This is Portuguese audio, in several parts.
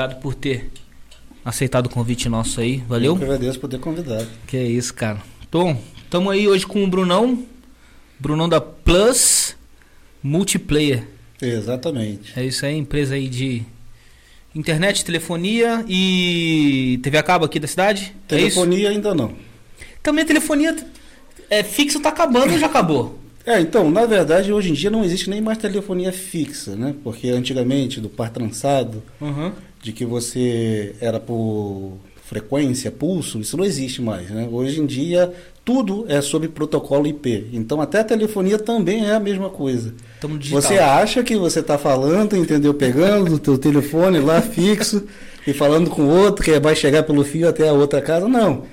Obrigado por ter aceitado o convite nosso aí. Valeu? Eu que agradeço por ter convidado. Que é isso, cara. Tom, estamos aí hoje com o Brunão. Brunão da Plus Multiplayer. Exatamente. É isso aí, empresa aí de internet, telefonia e TV a cabo aqui da cidade? Telefonia é ainda não. Também a telefonia é, fixa tá acabando ou já acabou? É, então, na verdade, hoje em dia não existe nem mais telefonia fixa, né? Porque antigamente, do par trançado, Uhum. De que você era por frequência, pulso, isso não existe mais, né? Hoje em dia, tudo é sobre protocolo IP. Então, até a telefonia também é a mesma coisa. Você acha que você está falando, entendeu? Pegando o teu telefone lá fixo e falando com outro que vai chegar pelo fio até a outra casa. Não.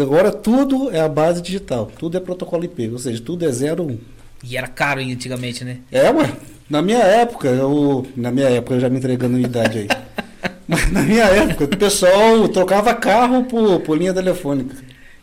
Agora tudo é a base digital. Tudo é protocolo IP. Ou seja, tudo é 01. E era caro antigamente, né? É, mano. Na minha época, eu, na minha época, eu já me entregando a idade aí. Mas na minha época, o pessoal trocava carro por, por linha telefônica.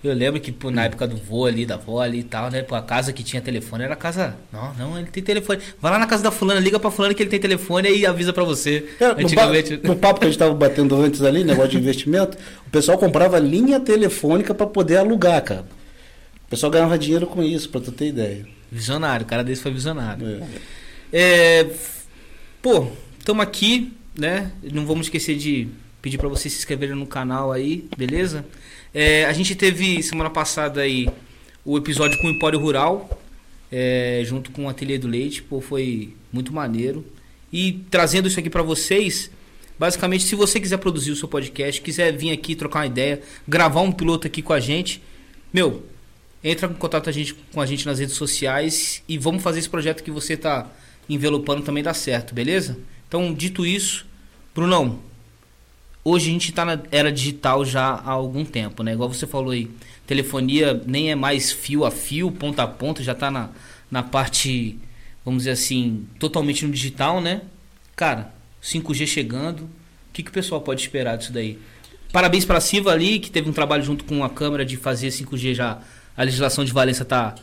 Eu lembro que pô, na época do vô ali, da avó ali e tal, né? Pô, a casa que tinha telefone era a casa. Não, não, ele tem telefone. Vai lá na casa da fulana, liga pra fulana que ele tem telefone e avisa pra você. É, Antigamente. no papo que a gente estava batendo antes ali, negócio de investimento, o pessoal comprava linha telefônica para poder alugar, cara. O pessoal ganhava dinheiro com isso, para tu ter ideia. Visionário, o cara desse foi visionário. É. É, pô, estamos aqui, né? Não vamos esquecer de pedir para vocês se inscreverem no canal aí, beleza? É, a gente teve semana passada aí o episódio com o Empório Rural, é, junto com o Ateliê do Leite, pô, foi muito maneiro. E trazendo isso aqui para vocês, basicamente, se você quiser produzir o seu podcast, quiser vir aqui trocar uma ideia, gravar um piloto aqui com a gente, meu, entra em contato a gente, com a gente nas redes sociais e vamos fazer esse projeto que você tá envelopando também dar certo, beleza? Então, dito isso, Brunão, hoje a gente tá na era digital já há algum tempo, né? Igual você falou aí, telefonia nem é mais fio a fio, ponta a ponta, já tá na, na parte, vamos dizer assim, totalmente no digital, né? Cara, 5G chegando, o que, que o pessoal pode esperar disso daí? Parabéns para a Silva ali, que teve um trabalho junto com a Câmara de fazer 5G já. A legislação de Valença tá,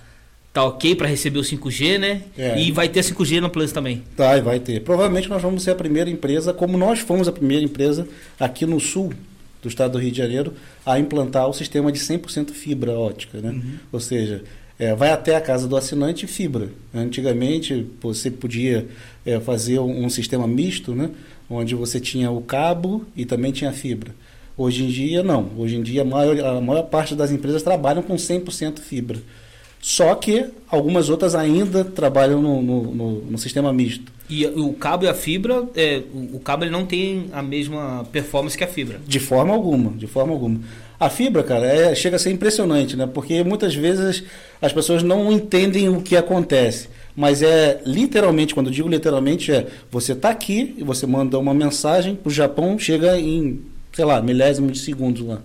tá ok para receber o 5G, né? É. E vai ter 5G na Plus também. Tá, e vai ter. Provavelmente nós vamos ser a primeira empresa, como nós fomos a primeira empresa aqui no sul do estado do Rio de Janeiro, a implantar o sistema de 100% fibra ótica, né? Ou seja, é, vai até a casa do assinante fibra. Antigamente você podia é, fazer um, um sistema misto, né? Onde você tinha o cabo e também tinha fibra. Hoje em dia, não. Hoje em dia, a maior, a maior parte das empresas trabalham com 100% fibra. Só que algumas outras ainda trabalham no, no, no- no sistema misto. E o cabo e a fibra, é, o, cabo ele não tem a mesma performance que a fibra. De forma alguma, de forma alguma. A fibra, cara, é- chega a ser impressionante, né? Porque muitas vezes as pessoas não entendem o que acontece. Mas é literalmente, quando eu digo literalmente, é você está aqui e você manda uma mensagem para o Japão, chega em, sei lá, milésimo de segundos lá.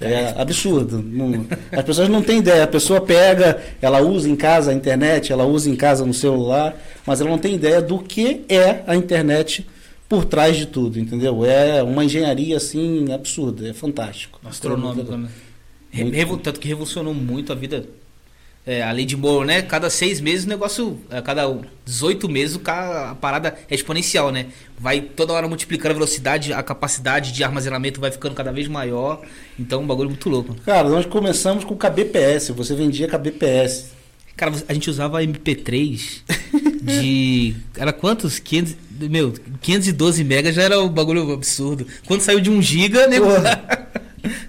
É absurdo. Não- as pessoas não têm ideia. A pessoa pega, ela usa em casa a internet, ela usa em casa no celular, mas ela não tem ideia do que é a internet por trás de tudo, entendeu? É uma engenharia assim absurda, é fantástico. Astronômico, né? Tanto que revolucionou muito a vida. É, a lei de Moore, né? Cada seis meses o negócio. A cada 18 meses o cara, a parada é exponencial, né? Vai toda hora multiplicando a velocidade, a capacidade de armazenamento vai ficando cada vez maior. Então, um bagulho muito louco. Cara, nós começamos com KBPS, você vendia KBPS. Cara, a gente usava MP3 de. Era quantos? 500, meu, 512 megas já era um bagulho absurdo. Quando saiu de 1 giga, nego. Porra.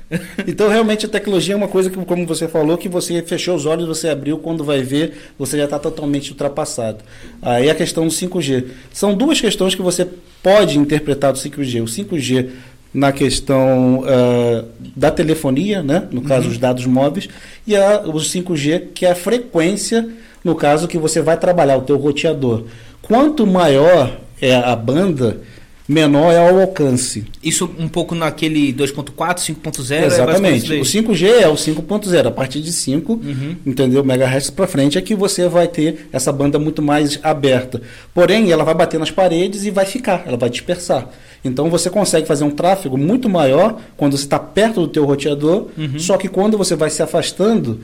Então, realmente, a tecnologia é uma coisa que, como você falou, que você fechou os olhos, você abriu, quando vai ver, você já está totalmente ultrapassado. Aí a questão do 5G. São duas questões que você pode interpretar do 5G. O 5G na questão ah, da telefonia, né? no caso, os dados móveis, e a, o 5G, que é a frequência, no caso, que você vai trabalhar, o teu roteador. Quanto maior é a banda, menor é o alcance. Isso um pouco naquele 2.4, 5.0. é Exatamente. basicamente o isso daí. 5G é o 5.0. A partir de 5, Uhum. entendeu? Megahertz para frente é que você vai ter essa banda muito mais aberta. Porém, ela vai bater nas paredes e vai ficar, ela vai dispersar. Então você consegue fazer um tráfego muito maior quando você está perto do teu roteador, Uhum. só que quando você vai se afastando,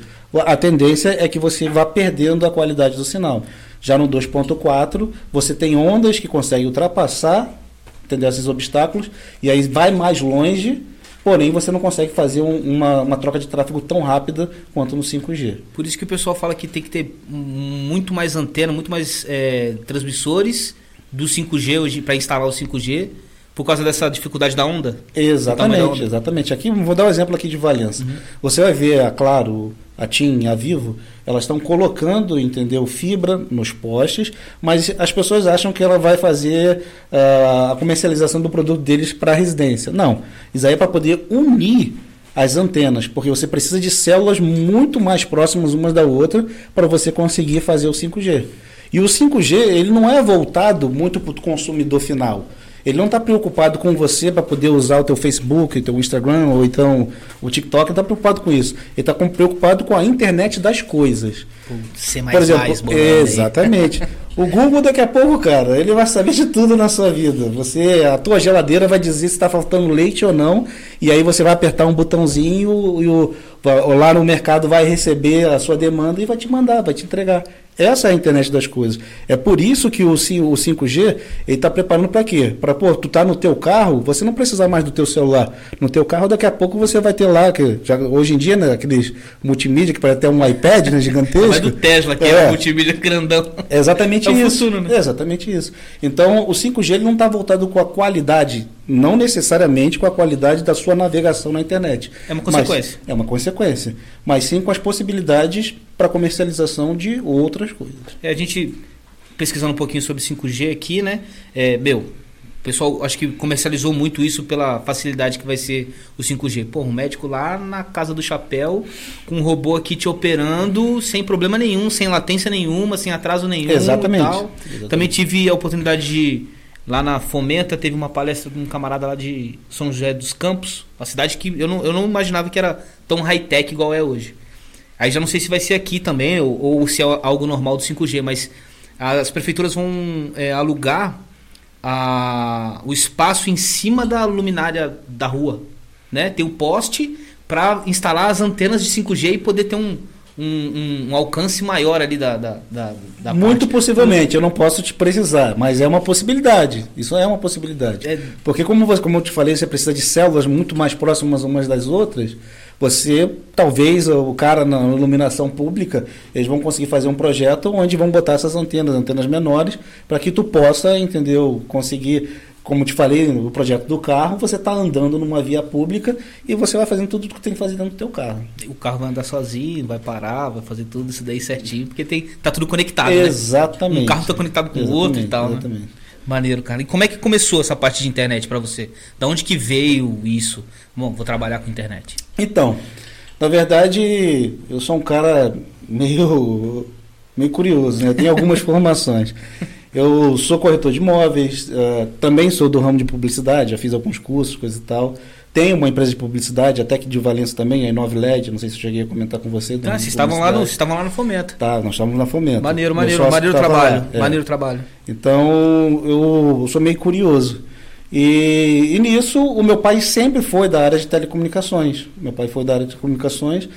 a tendência é que você vá perdendo a qualidade do sinal. Já no 2.4, você tem ondas que conseguem ultrapassar entendeu, esses obstáculos, e aí vai mais longe, porém você não consegue fazer um- uma, uma troca de tráfego tão rápida quanto no 5G. Por isso que o pessoal fala que tem que ter muito mais antena, muito mais é, transmissores do 5G hoje para instalar o 5G, por causa dessa dificuldade da onda. Exatamente, onda. exatamente. Aqui vou dar um exemplo aqui de Valença. Uhum. Você vai ver a Claro, a TIM, a Vivo, elas estão colocando, entendeu, fibra nos postes, mas as pessoas acham que ela vai fazer ah, a comercialização do produto deles para a residência. Não, isso aí é para poder unir as antenas, porque você precisa de células muito mais próximas umas da outra para você conseguir fazer o 5G. E o 5G ele não é voltado muito para o consumidor final. Ele não está preocupado com você para poder usar o teu Facebook, o teu Instagram ou então o TikTok, não está preocupado com isso. Ele está preocupado com a internet das coisas. Ser mais Por exemplo, mais, aí. exatamente. O Google daqui a pouco, cara, ele vai saber de tudo na sua vida. Você, a tua geladeira vai dizer se está faltando leite ou não, e aí você vai apertar um botãozinho e o, o- lá no mercado vai receber a sua demanda e vai te mandar, vai te entregar. Essa é a internet das coisas. É por isso que o, ci- o 5G ele está preparando para quê? Para pô, tu tá no teu carro, você não precisa mais do teu celular. No teu carro daqui a pouco você vai ter lá que já, hoje em dia né, aqueles multimídia que parece até um iPad, né, gigantesco. Mas do Tesla, que é, É. o multimídia grandão. É exatamente É isso. futuro, né? É exatamente isso. Então, o 5G ele não está voltado com a qualidade, não necessariamente com a qualidade da sua navegação na internet. É uma consequência. é uma consequência. Mas sim com as possibilidades para comercialização de outras coisas. É, a gente pesquisando um pouquinho sobre 5G aqui, né? É, meu, o pessoal acho que comercializou muito isso pela facilidade que vai ser o 5G. Pô, um médico lá na casa do chapéu, com um robô aqui te operando sem problema nenhum, sem latência nenhuma, sem atraso nenhum. Exatamente. tal. Exatamente. Também tive a oportunidade de. Lá na Fomenta teve uma palestra de um camarada lá de São José dos Campos, uma cidade que eu não, eu não imaginava que era tão high-tech igual é hoje. Aí já não sei se vai ser aqui também, ou, ou se é algo normal do 5G, mas as prefeituras vão é, alugar a, o espaço em cima da luminária da rua. Né? Tem o poste para instalar as antenas de 5G e poder ter um, um, um- um alcance maior ali da, da, da, da Muito parte. possivelmente, eu não posso te precisar, mas é uma possibilidade. Isso é uma possibilidade. É, Porque como, você, como eu te falei, você precisa de células muito mais próximas umas das outras. Você, talvez, o cara na iluminação pública, eles vão conseguir fazer um projeto onde vão botar essas antenas, antenas menores, para que tu possa, entendeu, conseguir, como te falei, no projeto do carro, você está andando numa via pública e você vai fazendo tudo o que tem que fazer dentro do teu carro. o carro vai andar sozinho, vai parar, vai fazer tudo isso daí certinho, porque tem, tá tudo conectado, né? Exatamente. Um carro tá conectado com o outro e Exatamente, tal, né? Exatamente. Maneiro, cara. E como é que começou essa parte de internet pra você? Da onde que veio isso? Bom, vou trabalhar com internet. Então, na verdade, eu sou um cara meio, meio curioso, né? Eu tenho algumas formações. Eu sou corretor de imóveis, eh, também sou do ramo de publicidade, já fiz alguns cursos, coisa e tal. Tenho uma empresa de publicidade, até que de Valença também, a Inove LED, não sei se eu cheguei a comentar com você. Ah, vocês estavam lá no, vocês estavam lá no fomento. Tá, nós estávamos na Fomento. Maneiro, maneiro, maneiro trabalho. lá, é. Maneiro trabalho. Então eu sou meio curioso. E, e nisso o meu pai sempre foi da área de telecomunicações. Meu pai foi da área de comunicações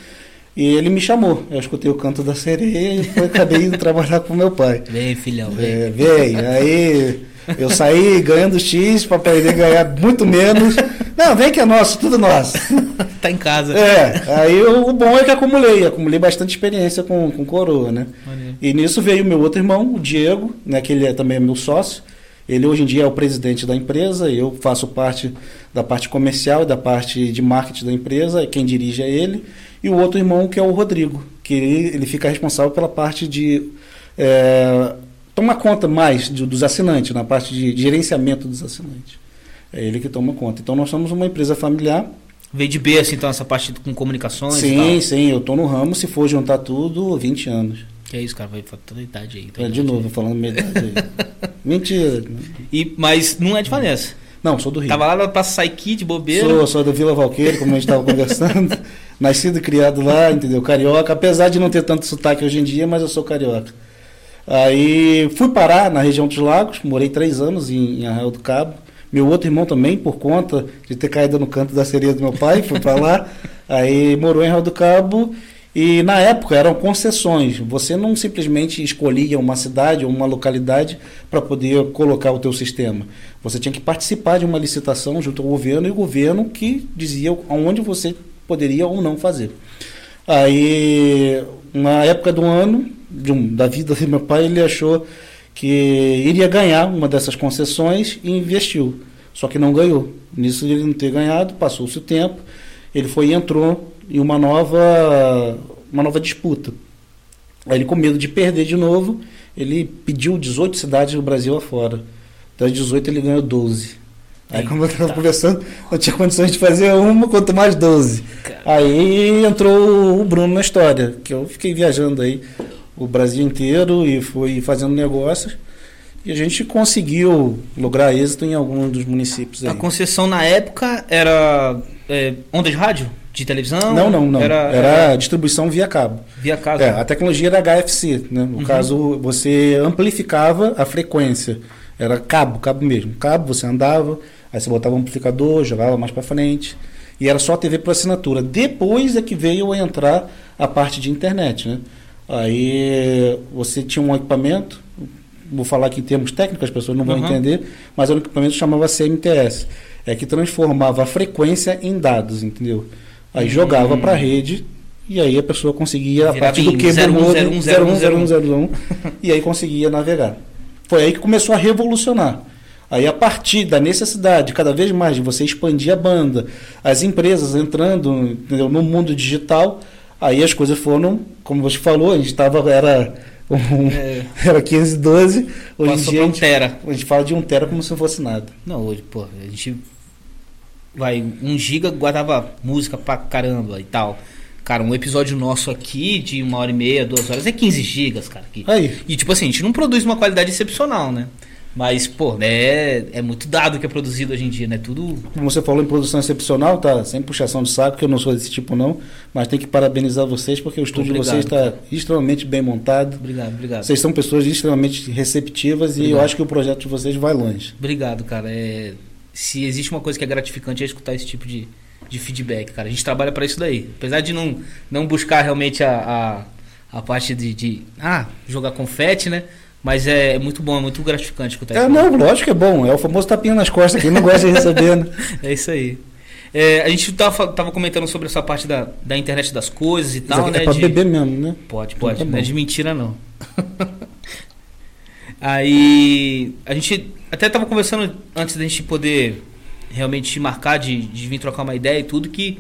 e ele me chamou. Eu escutei o canto da sereia e foi, acabei indo trabalhar com meu pai. Vem, filhão, vem. É, veio. Aí eu saí ganhando X para poder ganhar muito menos. Não, vem que é nosso, tudo nosso. Tá em casa. É, aí o, o bom é que acumulei, acumulei bastante experiência com, com coroa, né? E nisso veio meu outro irmão, o Diego, né, que ele é, também é meu sócio. Ele hoje em dia é o presidente da empresa, eu faço parte da parte comercial e da parte de marketing da empresa, quem dirige é ele. E o outro irmão que é o Rodrigo, que ele, ele fica responsável pela parte de é, tomar conta mais de- dos assinantes, na parte de gerenciamento dos assinantes. É ele que toma conta. Então nós somos uma empresa familiar. Veio de berço, então, essa parte com comunicações Sim, sim, eu estou no ramo, se for juntar tudo, 20 anos. Que é isso, cara, vai pra toda a idade aí. toda É, de idade novo, falando minha idade aí. Mentira. E, mas não é de Vanessa. Não, sou do Rio. Tava lá Praça Saiki de bobeira. Sou, sou da Vila Valqueira, como a gente estava conversando. Nascido e criado lá, entendeu? Carioca, apesar de não ter tanto sotaque hoje em dia, mas eu sou carioca. Aí fui parar na região dos lagos, morei três anos em, em Arraial do Cabo. Meu outro irmão também, por conta de ter caído no canto da sereia do meu pai, foi para lá. Aí morou em Real do Cabo. E na época eram concessões. Você não simplesmente escolhia uma cidade ou uma localidade para poder colocar o teu sistema. Você tinha que participar de uma licitação junto ao governo e o governo que dizia aonde você poderia ou não fazer. Aí, na época do ano, um, da vida do meu pai, ele achou que iria ganhar uma dessas concessões e investiu. Só que não ganhou. Nisso ele não ter ganhado, passou-se o tempo, ele foi e entrou em uma nova, uma nova disputa. Aí ele, com medo de perder de novo, ele pediu 18 cidades do Brasil afora. Das 18 ele ganhou 12. Aí, como eu estava conversando, não tinha condições de fazer uma, quanto mais 12. Aí entrou o Bruno na história, que eu fiquei viajando aí o Brasil inteiro e fui fazendo negócios. E a gente conseguiu lograr êxito em alguns dos municípios. Aí. A concessão na época era é, onda de rádio? De televisão? Não, não, não. Era, era distribuição via cabo. Via cabo. É, a tecnologia era HFC. Né? No uhum. caso, você amplificava a frequência. Era cabo, cabo mesmo. Cabo, você andava, aí você botava um amplificador, jogava mais para frente. E era só TV por assinatura. Depois é que veio a entrar a parte de internet. Né? Aí você tinha um equipamento, vou falar aqui em termos técnicos, as pessoas não vão uhum. entender, mas era um equipamento que chamava CMTS. É que transformava a frequência em dados, entendeu? Aí jogava hum. para a rede e aí a pessoa conseguia, a partir do que 010101 e aí conseguia navegar. Foi aí que começou a revolucionar. Aí, a partir da necessidade, cada vez mais, de você expandir a banda, as empresas entrando entendeu, no mundo digital, aí as coisas foram, como você falou, a gente estava, era, um, é. era 15, 12, hoje em dia a gente, tera. a gente fala de um tera como se não fosse nada. Não, hoje, pô, a gente vai, um giga guardava música pra caramba e tal. Cara, um episódio nosso aqui de uma hora e meia, duas horas, é 15 gigas, cara. Aqui. Aí. E tipo assim, a gente não produz uma qualidade excepcional, né? Mas, pô, é, é muito dado que é produzido hoje em dia, né? Tudo. Como você falou em produção excepcional, tá? Sem puxação de saco, que eu não sou desse tipo, não. Mas tem que parabenizar vocês, porque o estúdio obrigado, de vocês está extremamente bem montado. Obrigado, obrigado. Vocês são pessoas extremamente receptivas obrigado. e eu acho que o projeto de vocês vai longe. Obrigado, cara. É se existe uma coisa que é gratificante é escutar esse tipo de, de feedback, cara. A gente trabalha para isso daí. Apesar de não, não buscar realmente a, a, a parte de, de, ah, jogar confete, né? Mas é, é muito bom, é muito gratificante escutar é, isso. É, não, lógico que é bom. É o famoso tapinha nas costas, quem não gosta de receber, né? é isso aí. É, a gente tava, tava comentando sobre essa parte da, da internet das coisas e tal, né? É pra de... beber mesmo, né? Pode, pode. Então tá não é de mentira, não. Aí a gente até tava conversando antes da gente poder realmente marcar de, de vir trocar uma ideia e tudo que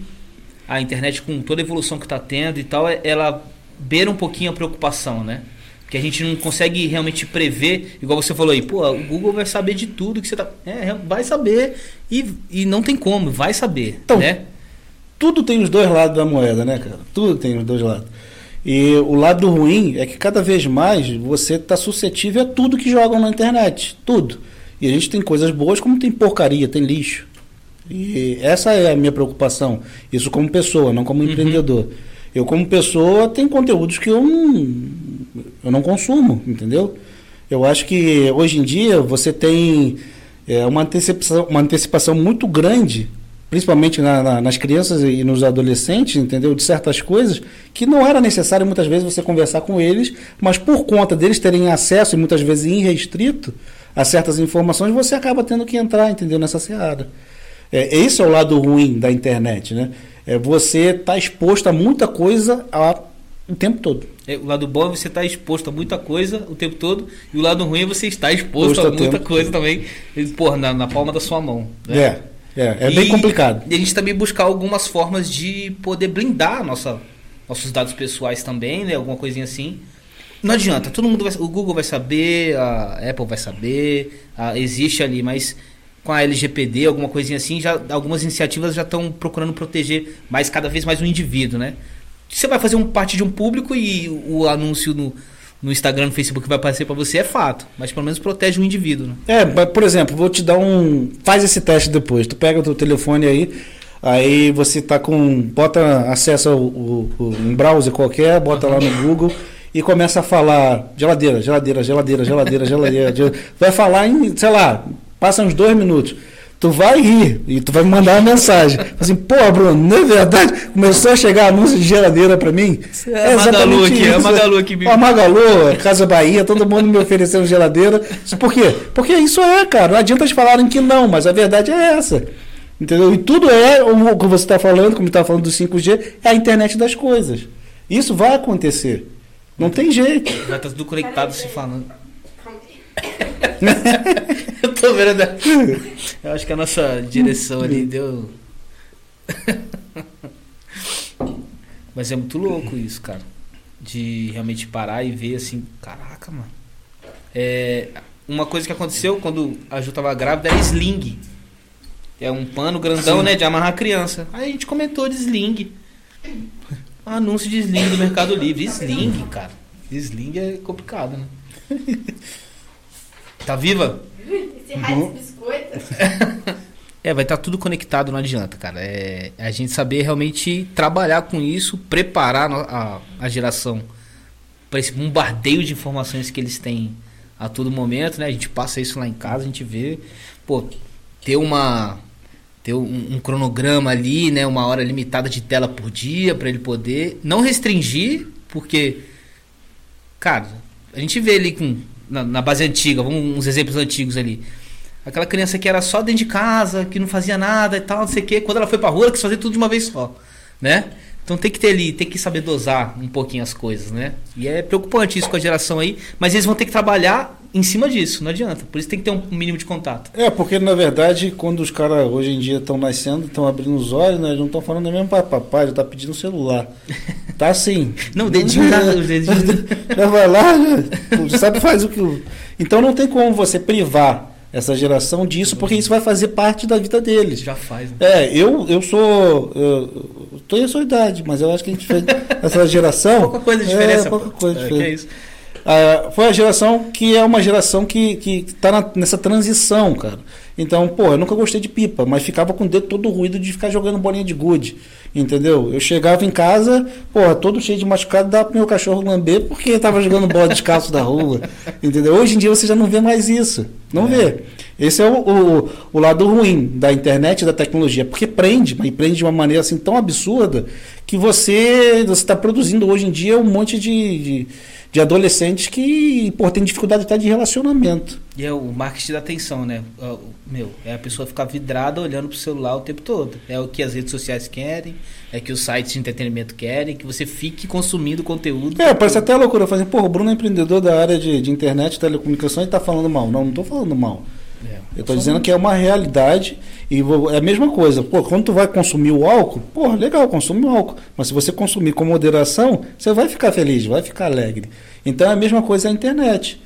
a internet com toda a evolução que está tendo e tal, é, ela beira um pouquinho a preocupação, né? Que a gente não consegue realmente prever, igual você falou aí, pô, o Google vai saber de tudo que você tá. É, vai saber e, e não tem como, vai saber. Então, né? Tudo tem os dois lados da moeda, né, cara? Tudo tem os dois lados. E o lado ruim é que cada vez mais você está suscetível a tudo que jogam na internet. Tudo. E a gente tem coisas boas como tem porcaria, tem lixo. E essa é a minha preocupação. Isso como pessoa, não como uhum. empreendedor. Eu, como pessoa, tenho conteúdos que eu não, eu não consumo, entendeu? Eu acho que hoje em dia você tem é, uma, antecipação, uma antecipação muito grande principalmente na, na, nas crianças e nos adolescentes, entendeu? De certas coisas que não era necessário muitas vezes você conversar com eles, mas por conta deles terem acesso e muitas vezes irrestrito a certas informações, você acaba tendo que entrar, entendeu? Nessa seara. É, esse é o lado ruim da internet, né? É você está exposto a muita coisa a, o tempo todo. É, o lado bom é você estar tá exposto a muita coisa o tempo todo, e o lado ruim é você estar exposto a muita coisa também, porra, na, na palma da sua mão. Né? É. É, é bem complicado. E a gente também buscar algumas formas de poder blindar nossa, nossos dados pessoais também, né? Alguma coisinha assim. Não adianta, todo mundo vai, o Google vai saber, a Apple vai saber, a, existe ali, mas com a LGPD, alguma coisinha assim, já algumas iniciativas já estão procurando proteger mais cada vez mais o indivíduo, né? Você vai fazer um parte de um público e o anúncio no, no Instagram, no Facebook vai aparecer para você é fato, mas pelo menos protege o indivíduo. Né? É, por exemplo, vou te dar um. Faz esse teste depois. Tu pega o teu telefone aí, aí você tá com. Bota, acessa o, um browser qualquer, bota lá no Google e começa a falar geladeira, geladeira, geladeira, geladeira, geladeira. vai falar em, sei lá, passa uns dois minutos. Tu vai rir e tu vai me mandar uma mensagem. Assim, pô, Bruno, não é verdade? Começou a chegar anúncio de geladeira para mim. É, é Magalu aqui, isso. é a Magalu aqui. A Magalu, Casa Bahia, todo mundo me oferecendo geladeira. Por quê? Porque isso é, cara. Não adianta eles falarem que não, mas a verdade é essa. Entendeu? E tudo é o que você está falando, como está falando do 5G, é a internet das coisas. Isso vai acontecer. Não tem jeito. Vai estar tá tudo conectado se falando. eu tô vendo. Eu acho que a nossa direção ali deu. Mas é muito louco isso, cara. De realmente parar e ver assim, caraca, mano. É, uma coisa que aconteceu quando a Ju tava grávida era sling. É um pano grandão, Sim. né? De amarrar a criança. Aí a gente comentou de sling. Anúncio de sling do Mercado Livre. Sling, cara. Sling é complicado, né? Tá viva? Esse raio uhum. biscoito. É, vai estar tá tudo conectado, não adianta, cara. É, a gente saber realmente trabalhar com isso, preparar a, a geração para esse bombardeio de informações que eles têm a todo momento, né? A gente passa isso lá em casa, a gente vê, pô, ter uma ter um, um cronograma ali, né, uma hora limitada de tela por dia para ele poder não restringir, porque cara, a gente vê ali com na, na, base antiga, vamos uns exemplos antigos ali. Aquela criança que era só dentro de casa, que não fazia nada e tal, não sei o quê. Quando ela foi pra rua, ela quis fazer tudo de uma vez só, né? Então tem que ter ali, tem que saber dosar um pouquinho as coisas, né? E é preocupante isso com a geração aí, mas eles vão ter que trabalhar em cima disso, não adianta. Por isso tem que ter um mínimo de contato. É, porque na verdade, quando os caras hoje em dia estão nascendo, estão abrindo os olhos, né? Eles não estão falando mesmo para papai, já tá pedindo celular. Tá assim. não, o dedinho tá, os dedinhos. já vai lá, já, sabe, faz o que. Então não tem como você privar essa geração disso, porque isso vai fazer parte da vida deles. Já faz. Né? É, eu, eu sou. Eu, eu tenho a sua idade, mas eu acho que a gente fez essa geração. pouca coisa de diferença. É, pouca coisa de diferença. É, é isso. Ah, foi a geração que é uma geração que, que tá nessa transição, cara. Então, pô, eu nunca gostei de pipa, mas ficava com o dedo todo ruído de ficar jogando bolinha de gude. Entendeu? Eu chegava em casa, pô, todo cheio de machucado, dava pro meu cachorro lamber porque tava jogando bola descalço da rua. Entendeu? Hoje em dia você já não vê mais isso. Não é. vê. Esse é o, o, o, lado ruim da internet e da tecnologia, porque prende, mas prende de uma maneira assim tão absurda que você está produzindo hoje em dia um monte de, de de adolescentes que pô, tem dificuldade até de relacionamento. E é o marketing da atenção, né? Meu, é a pessoa ficar vidrada olhando pro celular o tempo todo. É o que as redes sociais querem, é que os sites de entretenimento querem, que você fique consumindo conteúdo. É, parece até loucura. Fazer, pô, o Bruno é empreendedor da área de, de internet, telecomunicação e tá falando mal. Não, não tô falando mal. É, eu estou dizendo que é uma realidade e é a mesma coisa. Pô, quando tu vai consumir o álcool, pô, legal, consome o álcool. Mas se você consumir com moderação, você vai ficar feliz, vai ficar alegre. Então é a mesma coisa a internet.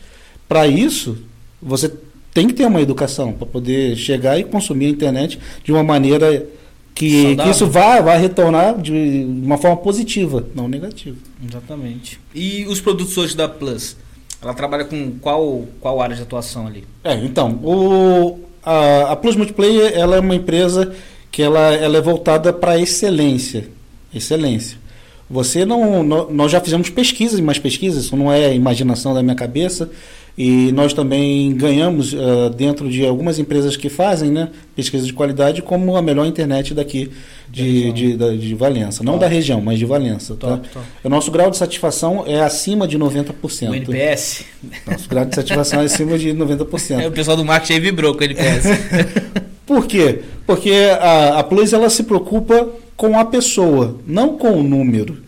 Para isso, você tem que ter uma educação para poder chegar e consumir a internet de uma maneira que, que isso vá, vá retornar de uma forma positiva, não negativa. Exatamente. E os produtos hoje da Plus? Ela trabalha com qual, qual área de atuação ali? É, então, o, a, a Plus Multiplayer ela é uma empresa que ela, ela é voltada para excelência. Excelência. Você não. Nós já fizemos pesquisas mais pesquisas, isso não é imaginação da minha cabeça. E nós também ganhamos uh, dentro de algumas empresas que fazem né, pesquisa de qualidade como a melhor internet daqui de, de, de, de Valença. Não top. da região, mas de Valença. Tá? Top, top. O nosso grau de satisfação é acima de 90%. O NPS? Nosso grau de satisfação é acima de 90%. É, o pessoal do marketing aí vibrou com o NPS. Por quê? Porque a, a Plus ela se preocupa com a pessoa, não com o número.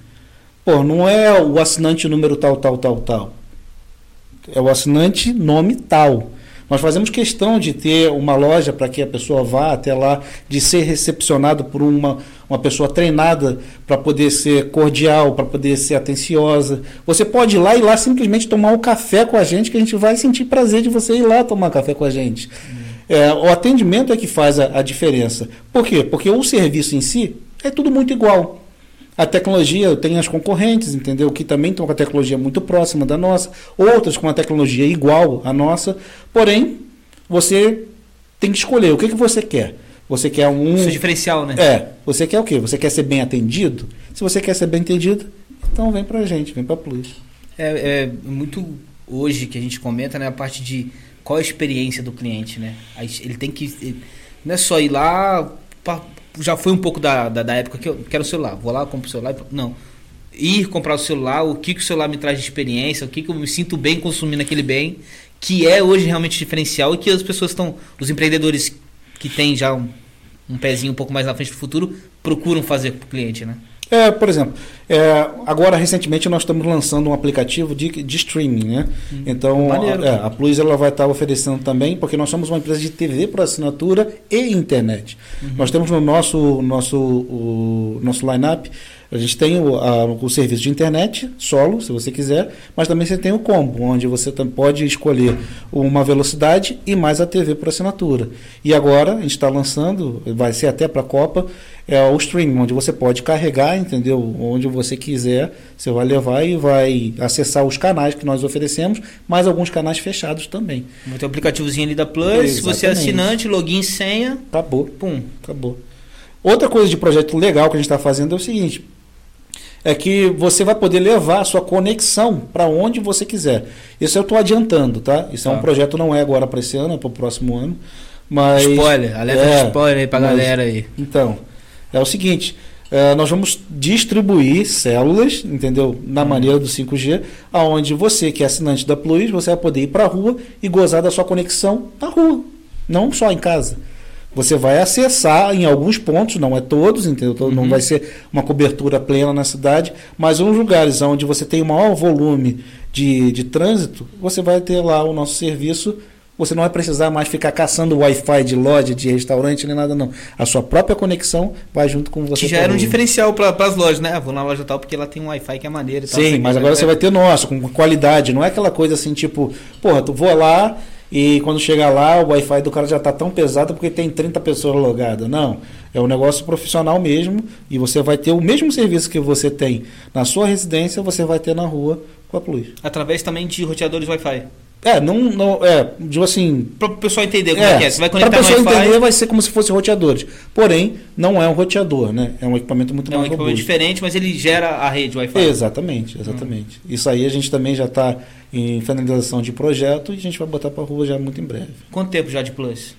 Pô, não é o assinante número tal, tal, tal, tal é o assinante nome tal. Nós fazemos questão de ter uma loja para que a pessoa vá até lá, de ser recepcionado por uma, uma pessoa treinada para poder ser cordial, para poder ser atenciosa. Você pode ir lá e lá simplesmente tomar um café com a gente, que a gente vai sentir prazer de você ir lá tomar café com a gente. É, o atendimento é que faz a, a diferença. Por quê? Porque o serviço em si é tudo muito igual. A tecnologia tem as concorrentes, entendeu? Que também estão com a tecnologia muito próxima da nossa, outras com a tecnologia igual à nossa. Porém, você tem que escolher o que, que você quer. Você quer um. Isso é diferencial, né? É. Você quer o quê? Você quer ser bem atendido? Se você quer ser bem atendido, então vem pra gente, vem pra Plus. É, é muito hoje que a gente comenta, né? A parte de qual a experiência do cliente, né? Ele tem que Não é só ir lá. Já foi um pouco da, da, da época que eu quero o celular. Vou lá, compro o celular. Não. Ir comprar o celular, o que, que o celular me traz de experiência, o que, que eu me sinto bem consumindo aquele bem, que é hoje realmente diferencial e que as pessoas estão. Os empreendedores que têm já um, um pezinho um pouco mais na frente do futuro procuram fazer para o cliente, né? É, por exemplo, é, agora recentemente nós estamos lançando um aplicativo de, de streaming, né? Então Maneiro, a, é, a Plus ela vai estar oferecendo também, porque nós somos uma empresa de TV por assinatura e internet. Nós temos no nosso nosso o, nosso lineup a gente tem o, a- o serviço de internet solo, se você quiser, mas também você tem o combo, onde você pode escolher uma velocidade e mais a TV por assinatura. E agora a gente está lançando, vai ser até para a Copa, é o streaming, onde você pode carregar, entendeu? Onde você quiser, você vai levar e vai acessar os canais que nós oferecemos, mais alguns canais fechados também. Vai ter o aplicativozinho ali da Plus. Se você é assinante, login, senha, Acabou. pum. Acabou. Outra coisa de projeto legal que a gente está fazendo é o seguinte: é que você vai poder levar a sua conexão para onde você quiser. Isso eu estou adiantando, tá? Isso é Tá. um projeto, não é agora para esse ano, é para o próximo ano. Mas, Spoiler, alerta É, spoiler aí pra mas- galera aí. Então, é o seguinte: é, nós vamos distribuir células, entendeu? Na maneira do 5G, aonde você que é assinante da Plus, você vai poder ir para a rua e gozar da sua conexão na rua, não só em casa. Você vai acessar em alguns pontos, não é todos, entendeu? Todo- Não Uhum. vai ser uma cobertura plena na cidade, mas uns lugares onde você tem o maior volume de, de trânsito, você vai ter lá o nosso serviço. Você não vai precisar mais ficar caçando Wi-Fi de loja, de restaurante, nem nada, não. A sua própria conexão vai junto com você. Que já pra era um diferencial para as lojas, né? Ah, vou na loja tal porque ela tem um Wi-Fi que é maneiro e tal. Sim, mas agora você vai ter nosso, com qualidade. Não é aquela coisa assim, tipo, porra, tu vou lá e quando chegar lá o Wi-Fi do cara já tá tão pesado porque tem 30 pessoas logadas. Não. É um negócio profissional mesmo e você vai ter o mesmo serviço que você tem na sua residência, você vai ter na rua com a Plus. Através também de roteadores Wi-Fi. É, não, não é, digo assim, Para o pessoal entender como é, que é. Você vai para conectar a no pessoa Wi-Fi. entender, vai ser como se fosse roteadores. Porém, não é um roteador, né? É um equipamento muito É um mais equipamento robusto. diferente, mas ele gera a rede Wi-Fi. Exatamente, exatamente. Isso aí a gente também já está em finalização de projeto e a gente vai botar para a rua já muito em breve. Quanto tempo já de Plus?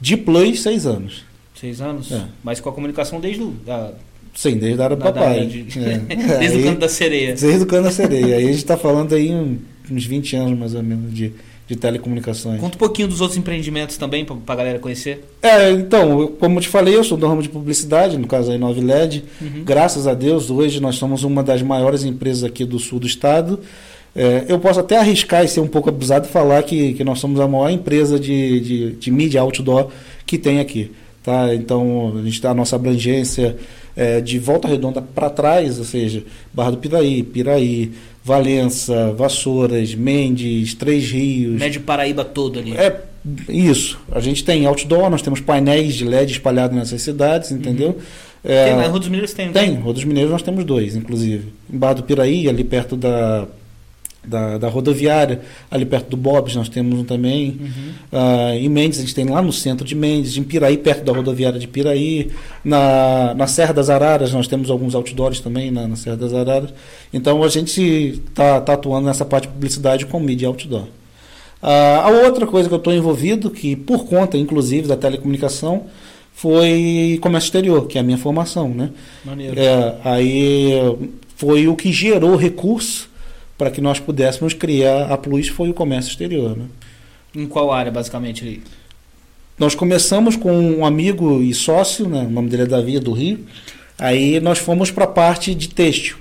De Plus, seis anos. Seis anos? É. Mas com a comunicação desde o da, Sim, desde a era do da- da- papai. de- É. desde Aí- o canto da sereia. Desde o cano da sereia. Aí a gente está falando aí um- uns 20 anos mais ou menos de, de telecomunicações. Conta um pouquinho dos outros empreendimentos também, para a galera conhecer. É, então, eu- como eu te falei, eu sou do ramo de publicidade, no caso aí 9 LED. Uhum. Graças a Deus, hoje nós somos uma das maiores empresas aqui do sul do estado. É, eu posso até arriscar e ser um pouco abusado e falar que, que nós somos a maior empresa de, de, de mídia outdoor que tem aqui. Tá? Então, a gente está a nossa abrangência é, de Volta Redonda para trás, ou seja, Barra do Piraí, Piraí, Valença, Vassouras, Mendes, Três Rios. Médio Paraíba todo ali. É isso. A gente tem outdoor, nós temos painéis de LED espalhados nessas cidades, entendeu? É, Tem, na Rua dos Mineiros tem, não tem, Rua dos Mineiros nós temos dois, inclusive. Em Barra do Piraí, ali perto da, da, da rodoviária, ali perto do Bob's nós temos um também. Uhum. Ah, em Mendes, a gente tem lá no centro de Mendes, em Piraí, perto da rodoviária de Piraí. Na, na Serra das Araras, nós temos alguns outdoors também na, na Serra das Araras. Então a gente está tá atuando nessa parte de publicidade com mídia outdoor. Ah, a outra coisa que eu estou envolvido, que por conta, inclusive, da telecomunicação, foi comércio exterior, que é a minha formação, né? Maneiro. É, aí foi o que gerou recurso para que nós pudéssemos criar a Plus, foi o comércio exterior, né? Em qual área, basicamente? Nós começamos com um amigo e sócio, né? o nome dele é Davi, é do Rio. Aí nós fomos para a parte de têxtil.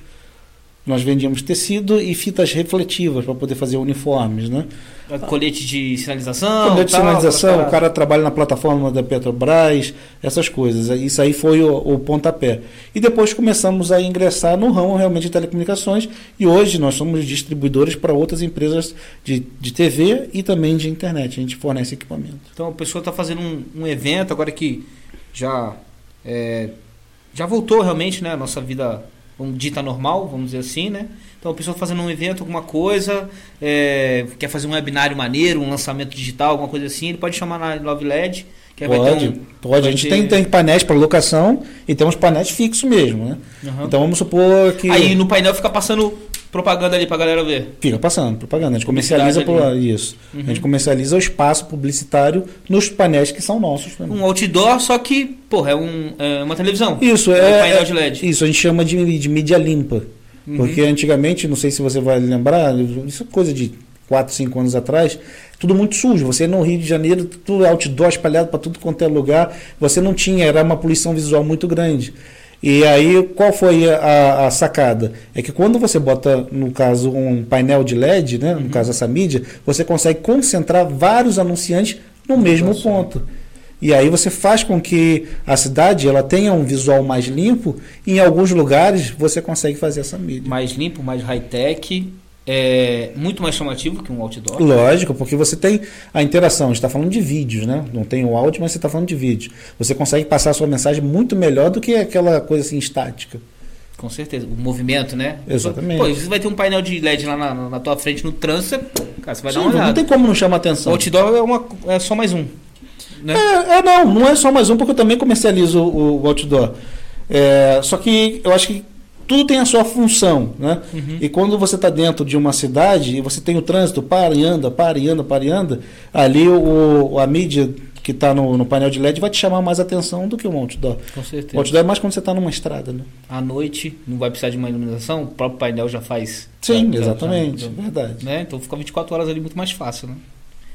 Nós vendíamos tecido e fitas refletivas para poder fazer uniformes, né? Colete de sinalização. É de tal, sinalização, aquela o cara trabalha na plataforma da Petrobras, essas coisas. Isso aí foi o, o pontapé. E depois começamos a ingressar no ramo realmente de telecomunicações e hoje nós somos distribuidores para outras empresas de, de TV e também de internet. A gente fornece equipamento. Então a pessoa está fazendo um, um evento agora que já é, já voltou realmente, né? A nossa vida dita normal, vamos dizer assim, né? Então a pessoa fazendo um evento, alguma coisa, é, quer fazer um webinário maneiro, um lançamento digital, alguma coisa assim, ele pode chamar na Love LED, que Pode, um, pode. A gente ter- tem, tem painéis para locação e temos painéis fixos mesmo, né? Aham. Então vamos supor que. Aí no painel fica passando propaganda ali pra galera ver. Fica passando, propaganda. A gente comercializa por Publicidade isso. Uhum. A gente comercializa o espaço publicitário nos painéis que são nossos também. Um outdoor, só que, porra, é, um, é uma televisão. Isso, Um é, painel é- de LED. Isso, a gente chama de, de mídia limpa. Uhum. Porque antigamente, não sei se você vai lembrar, isso é coisa de 4, 5 anos atrás, tudo muito sujo. Você no Rio de Janeiro, tudo outdoor espalhado para tudo quanto é lugar. Você não tinha, era uma poluição visual muito grande. E aí, qual foi a, a sacada? É que quando você bota, no caso, um painel de LED, né, no caso essa mídia, você consegue concentrar vários anunciantes no mesmo ponto. E aí você faz com que a cidade ela tenha um visual mais limpo e em alguns lugares você consegue fazer essa mídia. Mais limpo, mais high-tech, é muito mais chamativo que um outdoor. Lógico, porque você tem a interação. A gente está falando de vídeos, né? Não tem o áudio, mas você está falando de vídeo. Você consegue passar a sua mensagem muito melhor do que aquela coisa assim estática. Com certeza. O movimento, né? Exatamente. Pô, você vai ter um painel de LED lá na, na tua frente no trânsito, cara, você vai Sim, dar uma não olhada. tem como não chamar O atenção. outdoor é, uma, é só mais um. Né? É, é, não, não é só mais um, porque eu também comercializo o, o outdoor. É, só que eu acho que tudo tem a sua função, né? Uhum. E quando você está dentro de uma cidade e você tem o trânsito, para e anda, para e anda, para e anda, ali o, a mídia que está no, no painel de LED vai te chamar mais atenção do que um outdoor. Com O certeza. outdoor é mais quando você está numa estrada, né? À noite, não vai precisar de uma iluminação, o próprio painel já faz. Sim, já- já- exatamente, já- verdade. né? Então fica 24 horas ali muito mais fácil, né?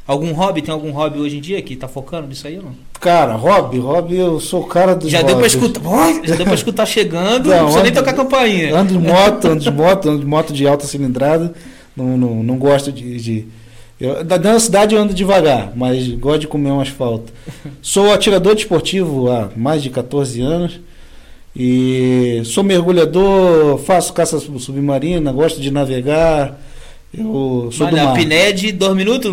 Algum hobby? Tem algum hobby hoje em dia que tá focando nisso aí ou não? Cara, hobby, hobby, eu sou o cara dos Já deu pra escutar. Já deu pra escutar chegando, não, Não, precisa nem ando- tocar a campainha. Ando de moto, ando de moto, ando de moto de alta cilindrada. Não, não, não gosto de. de eu, da da cidade eu ando devagar, mas gosto de comer um asfalto. Sou atirador desportivo há mais de 14 anos. E sou mergulhador, faço caça sub- submarina, gosto de navegar. Eu sou do Mano, a mar. Pined, dois minutos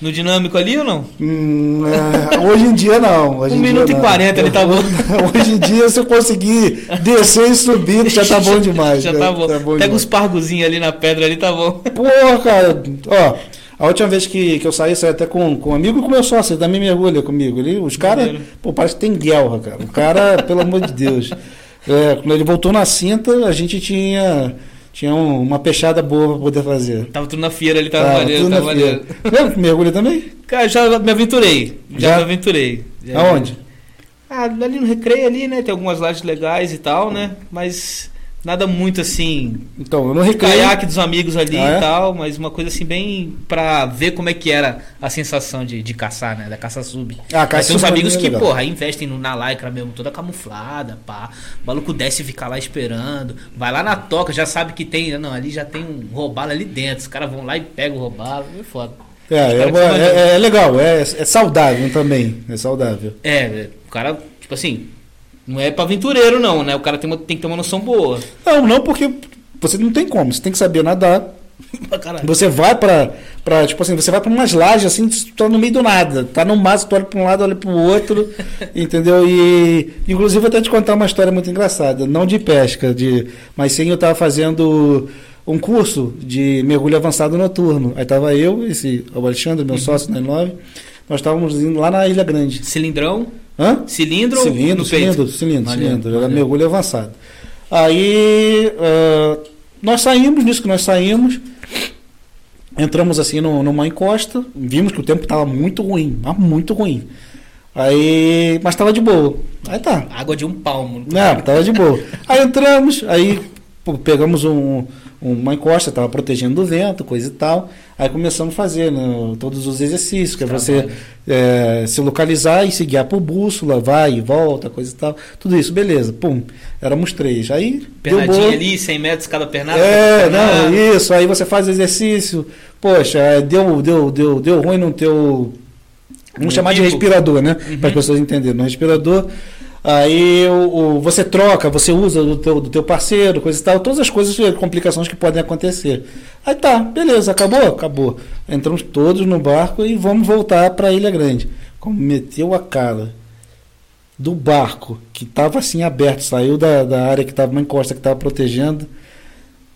no, dinâmico ali ou não? Hum, é, hoje em dia não. Hoje Um minuto e. 40 ele tá bom. Hoje em dia, se eu conseguir descer e subir, já tá bom demais. Já tá bom. Pega demais. uns pargozinhos ali na pedra ali, tá bom. Porra, cara. Ó, a última vez que, que eu saí, saí até com, com um amigo e com meu sócio, ele também mergulha comigo. Ele, os caras, pô, parece que tem guerra, cara. O cara, pelo amor de Deus. É, quando ele voltou na cinta, a gente tinha, tinha um- uma peixada boa pra poder fazer. Tava tudo na feira ali, tava Ah, maneiro, tudo tava na maneiro. feira. Lembra que mergulha também? Cara, já me aventurei. Já, Já? me aventurei. Já- Aonde? Ah, ali no recreio ali, né? Tem algumas lajes legais e tal, né? Mas nada muito assim. Então, eu não recreio. Caiaque dos amigos ali Ah, é? e tal, mas uma coisa assim bem pra ver como é que era a sensação de, de caçar, né? Da caça sub. Ah, caça tem uns submarina amigos é que, legal. porra, investem no- na lycra mesmo, toda camuflada, pá. O maluco desce e fica lá esperando. Vai lá na toca, já sabe que tem. Não, ali já tem um robalo ali dentro. Os caras vão lá e pegam o robalo. É foda. É, é, uma- é- é legal, é, é saudável também. É saudável. É, o cara, tipo assim, não é pra aventureiro, não, né? O cara tem, uma- tem que ter uma noção boa. Não, não, porque você não tem como, você tem que saber nadar. Você vai pra, pra tipo assim, você vai pra umas lajes assim, tá no meio do nada. Tá no mato, tu olha pra um lado, olha pro outro, entendeu? E, inclusive, vou até te contar uma história muito engraçada. Não de pesca, de, mas sim eu tava fazendo um curso de mergulho avançado noturno. Aí tava eu, esse o Alexandre, meu sócio na Inove, nós estávamos indo lá na Ilha Grande. Cilindrão, Hã? cilindro, Cilindro, peito. cilindro, cilindro, Maneiro, cilindro. Era maneiro. mergulho avançado. Aí ah, nós saímos, nisso que nós saímos, entramos assim no- numa encosta, vimos que o tempo estava muito ruim, mas muito ruim. Aí, mas estava de boa. Aí tá. Água de um palmo. Não, tava de boa. Aí entramos, aí pô, pegamos um- uma encosta, tava protegendo do vento, coisa e tal. Aí começamos a fazer né, todos os exercícios, que é você é, se localizar e se guiar por bússola, vai e volta, coisa e tal. Tudo isso, beleza. Pum, éramos três. Aí deu Pernadinha boa. ali, 100 metros cada pernada. É, cada não, isso. Aí você faz exercício. Poxa, é, deu, deu, deu, deu ruim no teu. Vamos No chamar de pico. respirador, né? Uhum. Para as pessoas entenderem. No respirador. Aí o, o- você troca, você usa do teu, do teu parceiro, coisa e tal. Todas as coisas, eh, complicações que podem acontecer. Aí tá, beleza, acabou? Acabou. Entramos todos no barco e vamos voltar para Ilha Grande. Como meteu a cara do barco, que estava assim aberto, saiu da, da área que estava uma encosta que estava protegendo.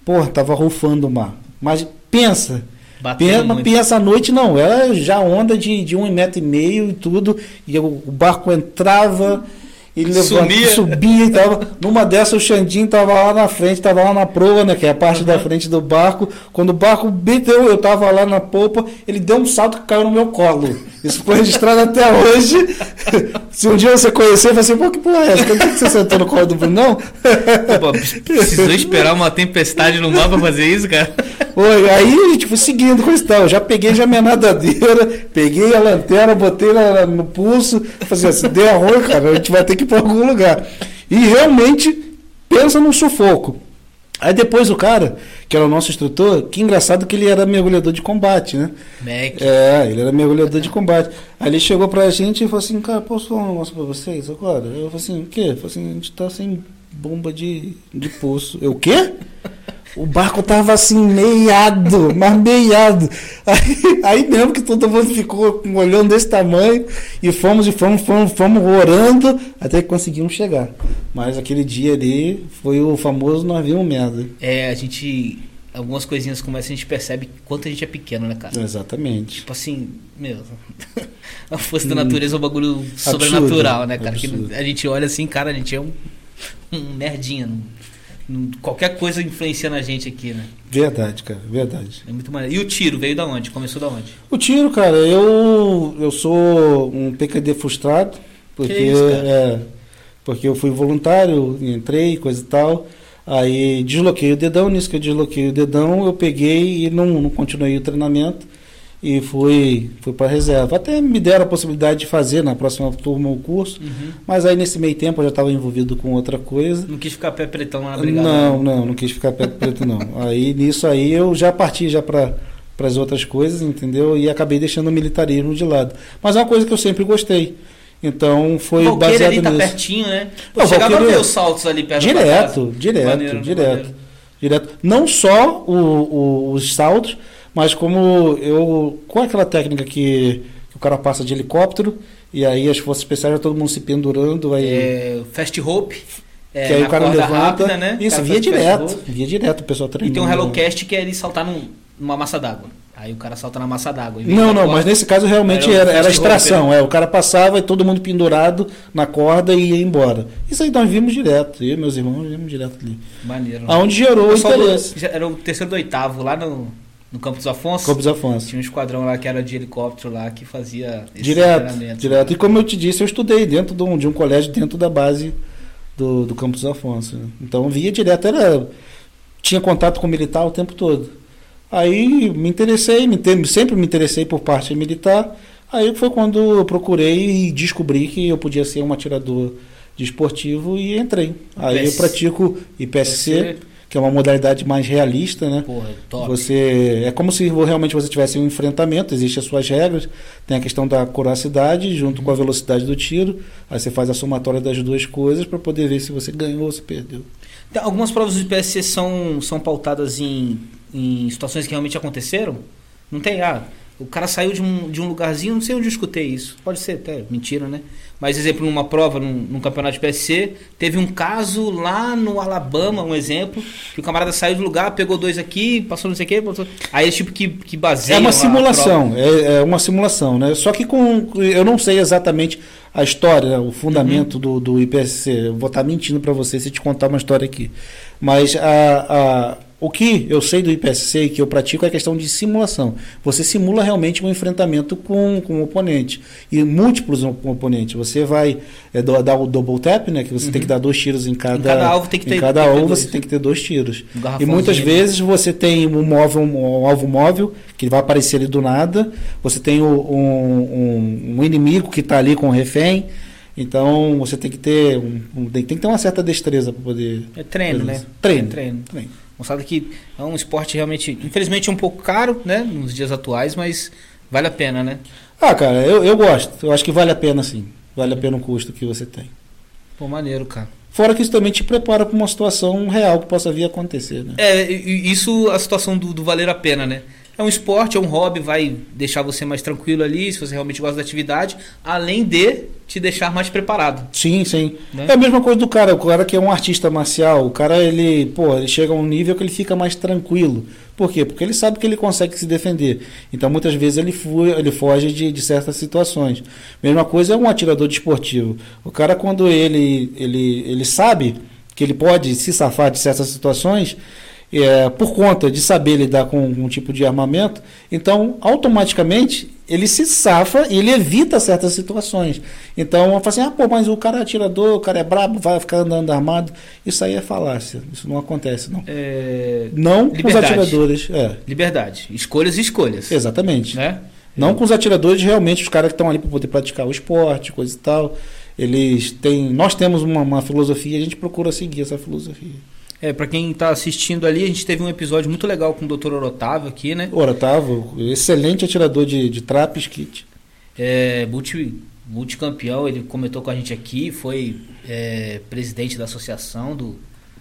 Porra, tava rufando o mar. Mas pensa, Batendo pensa, pensa à noite não, era já onda de, de um metro e meio e tudo, e o barco entrava Ele levanta, Sumia. subia e tava. Numa dessas, o Xandinho tava lá na frente, tava lá na proa, né? Que é a parte da frente do barco. Quando o barco bateu, eu tava lá na polpa, ele deu um salto que caiu no meu colo. Isso foi registrado até hoje. Se um dia você conhecer, vai assim, pô, que porra é essa? Por que você sentou no colo do Bruno? Não? Precisou esperar uma tempestade no mar pra fazer isso, cara? Oi, aí a gente foi seguindo com isso. Eu já peguei já minha nadadeira, peguei a lanterna, botei na- no pulso, falei assim, se der ruim, cara, a gente vai ter que ir para algum lugar. E realmente pensa num sufoco. Aí depois o cara, que era o nosso instrutor, que engraçado que ele era mergulhador de combate, né? Mac. É, ele era mergulhador de combate. Aí ele chegou pra gente e falou assim, cara, posso falar um negócio pra vocês agora? Eu falei assim, o quê? Falou assim, a gente tá sem bomba de, de pulso. Eu, o quê? O barco tava assim, meiado, mas meiado. Aí, aí mesmo que todo mundo ficou com um olhão desse tamanho e fomos e fomos, fomos, fomos orando até que conseguimos chegar. Mas aquele dia ali foi o famoso navio merda. É, a gente. Algumas coisinhas como essa a gente percebe quanto a gente é pequeno, né, cara? Exatamente. Tipo assim, meu. A força da natureza é um bagulho Hum. Absurdo, sobrenatural, né, cara? A gente olha assim, cara, a gente é um, um nerdinha. não- não- qualquer coisa influencia na gente aqui, né? Verdade, cara, verdade. É muito maneiro. E o tiro veio da onde? Começou da onde? O tiro, cara, eu, eu sou um PKD frustrado, porque, Que isso, é, porque eu fui voluntário, entrei, coisa e tal. Aí desloquei o dedão, nisso que eu desloquei o dedão, eu peguei e não, não continuei o treinamento e fui, fui para reserva. Até me deram a possibilidade de fazer na próxima turma o curso, mas aí nesse meio tempo eu já estava envolvido com outra coisa. Não quis ficar pé pretão lá na brigada. Não, não, não quis ficar perto preto, não. Aí nisso aí eu já parti já para as outras coisas, entendeu? E acabei deixando o militarismo de lado. Mas é uma coisa que eu sempre gostei. Então foi o Valqueire baseado ali tá nisso. pertinho, né? Pô, Não, chegava Valqueire- a ver os saltos ali perto Direto, direto, Maneiro, direto. maneiro. Direto. Não só o- o- os saltos, mas como eu. Com aquela técnica que, que o cara passa de helicóptero, e aí as forças especiais já todo mundo se pendurando, aí. É, fast rope. É, que aí o cara levanta. rápida, né? Isso, via direto. Via direto o pessoal E treinando. tem um Hello Cast que é ele saltar num- numa massa d'água. Aí o cara salta na massa d'água. Não, não, corda- mas nesse caso realmente Era era, era extração. É, o cara passava e todo mundo pendurado na corda e ia embora. Isso aí nós vimos direto. Eu e meus irmãos vimos direto ali. Maneiro. Aonde gerou o do- interesse. já era o terceiro do oitavo, lá no, no Campos Afonso. Campos Afonso. Tinha um esquadrão lá que era de helicóptero lá que fazia esse Direto, direto. E como eu te disse, eu estudei dentro de um, de um colégio dentro da base do, do Campos Afonso. Então via direto, era, tinha contato com o militar o tempo todo. Aí me interessei, me sempre me interessei por parte militar. Aí foi quando eu procurei e descobri que eu podia ser um atirador de esportivo e entrei. Aí eu IPSC. pratico IPSC, que é uma modalidade mais realista, né? Porra, top. Você é como se realmente você tivesse um enfrentamento, existem as suas regras, tem a questão da coracidade junto com a velocidade do tiro. Aí você faz a somatória das duas coisas para poder ver se você ganhou ou se perdeu. Então, Algumas provas do IPSC são, são pautadas em, em situações que realmente aconteceram? Não tem, ah, o cara saiu de um, de um lugarzinho, não sei onde eu escutei isso. Pode ser até mentira, né? Mas, exemplo, numa prova, num, num campeonato de PSC, teve um caso lá no Alabama, um exemplo, que o camarada saiu do lugar, pegou dois aqui, passou não sei o quê, passou... aí esse tipo que, que baseia É uma simulação, é, é uma simulação, né? Só que com eu não sei exatamente a história, o fundamento do, do IPSC. Eu vou estar mentindo para você se te contar uma história aqui. Mas a, a, o que eu sei do IPSC e que eu pratico é a questão de simulação. Você simula realmente um enfrentamento com, com o oponente. E múltiplos op- oponentes. Você vai é, do- dar o double tap, né? Que você tem que dar dois tiros em cada, cada alvo tem que ter- em cada alvo você tem que ter dois tiros. Um E muitas vezes você tem um, móvel, um alvo móvel que vai aparecer ali do nada. Você tem um, um- um inimigo que está ali com o refém. Então você tem que ter um, um- tem que ter uma certa destreza para poder. É treino, fazer né? Treino. É treino. treino. Mostrado que é um esporte realmente, infelizmente, um pouco caro, né? Nos dias atuais, mas vale a pena, né? Ah, cara, eu, eu gosto. Eu acho que vale a pena sim. Vale a pena o custo que você tem. Pô, maneiro, cara. Fora que isso também te prepara para uma situação real que possa vir a acontecer, né? É, isso, a situação do, do valer a pena, né? É um esporte, é um hobby, vai deixar você mais tranquilo ali, se você realmente gosta da atividade, além de te deixar mais preparado. Sim, sim. Né? É a mesma coisa do cara, o cara que é um artista marcial, o cara ele, pô, ele chega a um nível que ele fica mais tranquilo. Por quê? Porque ele sabe que ele consegue se defender. Então muitas vezes ele, fu ele foge de, de certas situações. Mesma coisa é um atirador desportivo. O cara quando ele, ele, ele sabe que ele pode se safar de certas situações, é, por conta de saber lidar com um tipo de armamento, então automaticamente ele se safa e ele evita certas situações. Então, eu falo assim, ah, pô, mas o cara é atirador, o cara é brabo, vai ficar andando armado. Isso aí é falácia, isso não acontece, não. É... Não com os Liberdade. atiradores. É, Liberdade. Escolhas e escolhas. exatamente. Né? Não com os atiradores, realmente, os caras que estão ali para poder praticar o esporte, coisa e tal. Eles têm. Nós temos uma, uma filosofia, a gente procura seguir essa filosofia. É, pra quem tá assistindo ali, a gente teve um episódio muito legal com o Dr. Orotávio aqui, né? Ora, Otávio, excelente atirador de, de traps kit. É, multi, multicampeão, ele comentou com a gente aqui, foi é, presidente da associação do,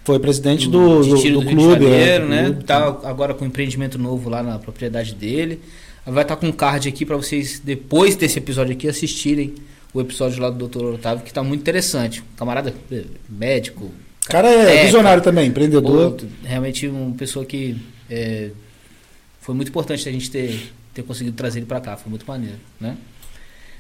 Foi presidente do, do, do do, clube. Janeiro, é, né? clube. Tá agora com um empreendimento novo lá na propriedade dele. Vai estar com um card aqui para vocês, depois desse episódio aqui, assistirem o episódio lá do Dr. Otávio, que tá muito interessante. Camarada é, médico. O cara é É, visionário também, empreendedor. Pô, realmente uma pessoa que é, foi muito importante a gente ter, ter conseguido trazer ele para cá, foi muito maneiro, né?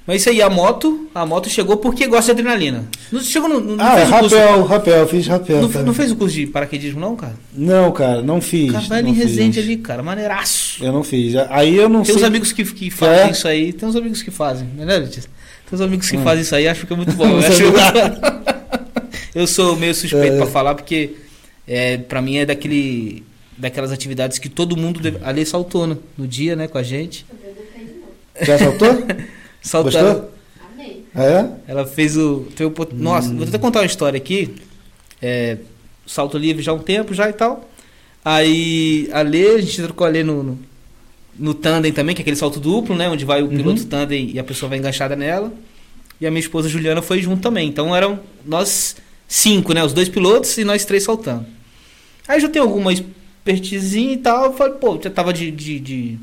Mas isso aí, a moto, a moto chegou porque gosta de adrenalina. Não chegou no, não ah, fez o curso, rapel, rapel, fiz rapel. não, cara. não fez o curso de paraquedismo não, cara? Não, cara, não fiz. Cara, vai não em Resende ali, cara, maneiraço. Eu não fiz. Aí eu não Tem sei. uns amigos que, que fazem É? isso aí, tem uns amigos que fazem, não é, Letícia? Tem uns amigos que Hum. fazem isso aí, acho que é muito bom. Acho Eu sou meio suspeito É. pra falar, porque é, pra mim é daquele, daquelas atividades que todo mundo. Deve... A Lei saltou no, no dia, né, com a gente. Já saltou? Saltou. Gostou? Amei. É? Ela fez o. Pot- Nossa, Hum. vou até contar uma história aqui. É, salto livre já há um tempo já e tal. Aí a Lê, a gente trocou a Lê no, no, no tandem também, que é aquele salto duplo, né? Onde vai o Uhum. piloto tandem e a pessoa vai enganchada nela. E a minha esposa Juliana foi junto também. Então eram nós cinco, né? Os dois pilotos e nós três saltando. Aí já tem alguma expertisezinha e tal. Eu falei, pô, já tava de, de, de,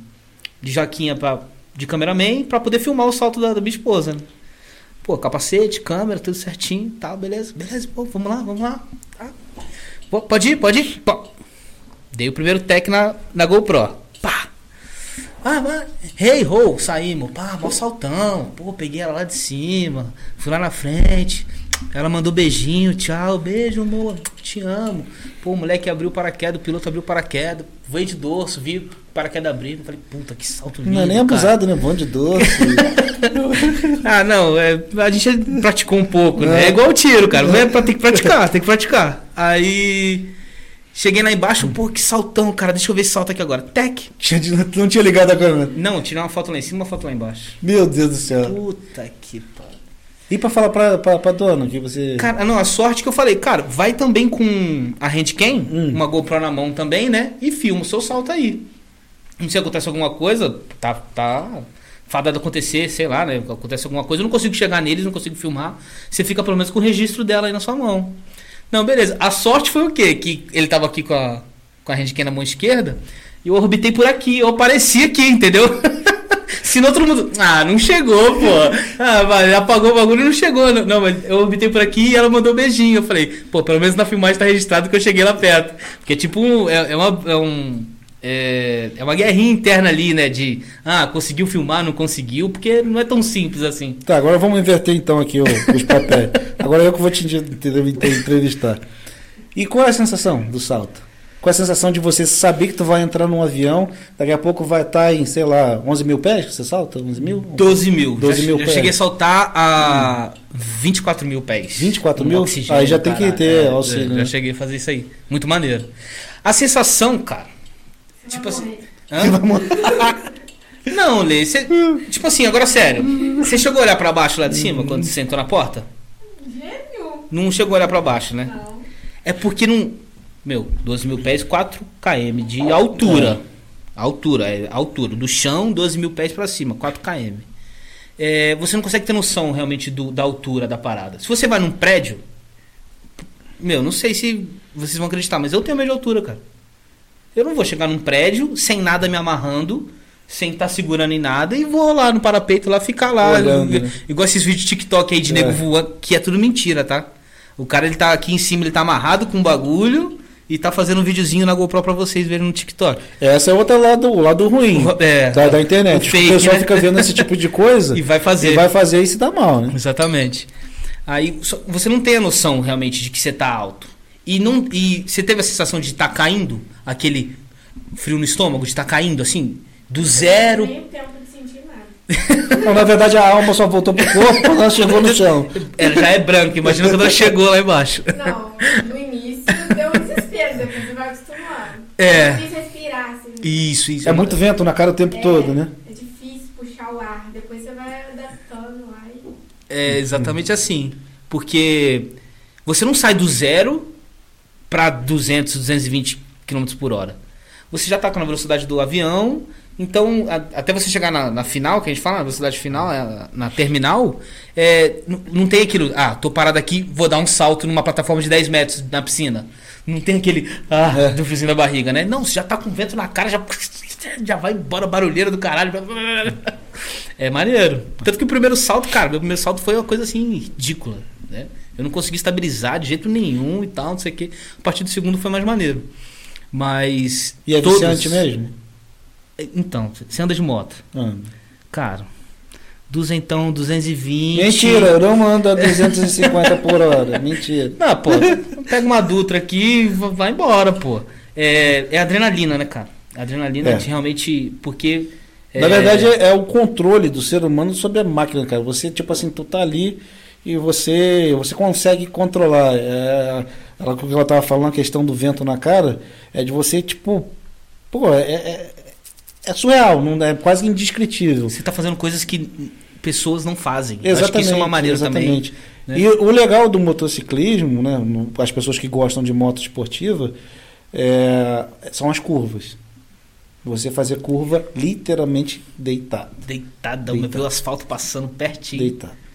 de jaquinha pra, de cameraman pra poder filmar o salto da, da minha esposa, né? Pô, capacete, câmera, tudo certinho, tal, beleza, beleza, pô, vamos lá, vamos lá. Tá. Pô, pode ir, pode ir. Pô. Dei o primeiro tech na, na GoPro. Pá! Ah, mas, hey, ho, saímos. Pá, mó saltão. Pô, peguei ela lá de cima. Fui lá na frente. Ela mandou beijinho, tchau, beijo, amor. Te amo. Pô, o moleque abriu o paraquedas, o piloto abriu o paraquedas. Voei de dorso, vi o paraquedas abrindo. Falei, puta, que salto lindo. Não é nem cara. abusado, né? Bom de doce. Ah, não, é, a gente praticou um pouco, né? É. Igual o tiro, cara. É pra, tem que praticar, tem que praticar. Aí. Cheguei lá embaixo, pô, que saltão, cara. Deixa eu ver esse salto aqui agora. Tec! Não tinha ligado a câmera. Não, tirei uma foto lá em cima uma foto lá embaixo. Meu Deus do céu. Puta que. E pra falar pra, pra, pra dona que você. Cara, não, a sorte que eu falei, cara, vai também com a handcam, Hum. uma GoPro na mão também, né? E filma o seu salto aí. Não sei, acontece alguma coisa, tá, tá fadado acontecer, sei lá, né? Acontece alguma coisa, eu não consigo chegar neles, não consigo filmar. Você fica pelo menos com o registro dela aí na sua mão. Não, beleza. A sorte foi o quê? Que ele tava aqui com a, com a handcam na mão esquerda e eu orbitei por aqui, eu apareci aqui, entendeu? Senão todo mundo. Ah, não chegou, pô. Ah, apagou o bagulho e não chegou. Não, Não, mas eu orbitei por aqui e ela mandou um beijinho. Eu falei, pô, pelo menos na filmagem tá registrado que eu cheguei lá perto. Porque tipo. É, é uma. É um. É, é uma guerrinha interna ali, né? De ah, conseguiu filmar, não conseguiu, porque não é tão simples assim. Tá, agora vamos inverter então aqui os papéis. agora eu que vou te entre- entrevistar. E qual é a sensação do salto? Qual é a sensação de você saber que tu vai entrar num avião, daqui a pouco vai estar em, sei lá, 11 mil pés que você salta? 11 mil? 12 mil. 12 já, mil já pés. cheguei a saltar a 24 mil pés. 24 Com mil? oxigênio, Aí já tem que caralho. ter É, auxílio, Já né? cheguei a fazer isso aí. Muito maneiro. A sensação, cara. Você Tipo assim-? Não, Lê, cê, tipo assim, agora sério. Você chegou a olhar pra baixo lá de cima quando você sentou na porta? Gênio? Não chegou a olhar pra baixo, né? Não. É porque não. Meu, 12 mil pés, 4 km de altura. Altura, é altura. Do chão, 12 mil pés pra cima, 4 km. É, você não consegue ter noção realmente do- da altura da parada. Se você vai num prédio. Meu, não sei se vocês vão acreditar, mas eu tenho medo de altura, cara. Eu não vou chegar num prédio sem nada me amarrando, sem estar segurando em nada e vou lá no parapeito lá ficar lá. Olhando, né? Igual esses vídeos de TikTok aí de É. nego voando, que é tudo mentira, tá? O cara ele tá aqui em cima, ele tá amarrado com um bagulho e tá fazendo um videozinho na GoPro pra vocês verem no TikTok. Essa é outra lado, o lado ruim É. da, da internet. O fake, o pessoal né? fica vendo esse tipo de coisa E vai fazer. e vai fazer e se dá mal, né? Exatamente. Aí só- você não tem a noção realmente de que você tá alto. E, não, e você teve a sensação de estar caindo, aquele frio no estômago, de estar caindo assim, do zero. Nem tempo de sentir nada. Então, na verdade, a alma só voltou pro corpo quando ela chegou no chão. Ela já é branca, imagina quando ela chegou lá embaixo. Não, no início deu um desespero, depois você vai acostumando. É. É difícil respirar, assim. Isso, isso. É muito vento na cara o tempo É, todo, né? É difícil puxar o ar. Depois você vai adaptando lá e. É exatamente assim. Porque você não sai do zero para 200, 220 km por hora. Você já está com a velocidade do avião, então a- até você chegar na, na final, que a gente fala, na velocidade final, é, na terminal, é, não tem aquilo, ah, tô parado aqui, vou dar um salto numa plataforma de 10 metros na piscina. Não tem aquele, ah, É. do friozinho da barriga, né? Não, você já tá com vento na cara, já, já vai embora barulheira do caralho. É maneiro. Tanto que o primeiro salto, cara, meu primeiro salto foi uma coisa assim, ridícula, né? Eu não consegui estabilizar de jeito nenhum e tal, não sei o quê. A partir do segundo foi mais maneiro. Mas. E é todos- viciante mesmo? Então, você anda de moto. Ah. Cara, duzentão, 220. Mentira, eu não ando a 250 por hora. Mentira. Não, pô, pega uma Dutra aqui e va- vai embora, pô. É, é adrenalina, né, cara? Adrenalina É. realmente. Porque. Na é, verdade, é, é o controle do ser humano sobre a máquina, cara. Você, tipo assim, tu tá ali e você, você consegue controlar. É, ela, o que ela tava falando, a questão do vento na cara, é de você, tipo, pô, é, é, surreal, não, é quase indescritível. Você tá fazendo coisas que pessoas não fazem. Eu Acho que isso é uma maneira também. exatamente. né? E o legal do motociclismo, né, as pessoas que gostam de moto esportiva, é, são as curvas. Você fazer curva literalmente deitado. Deitadão, Deitado. ver o asfalto passando pertinho. Deitado.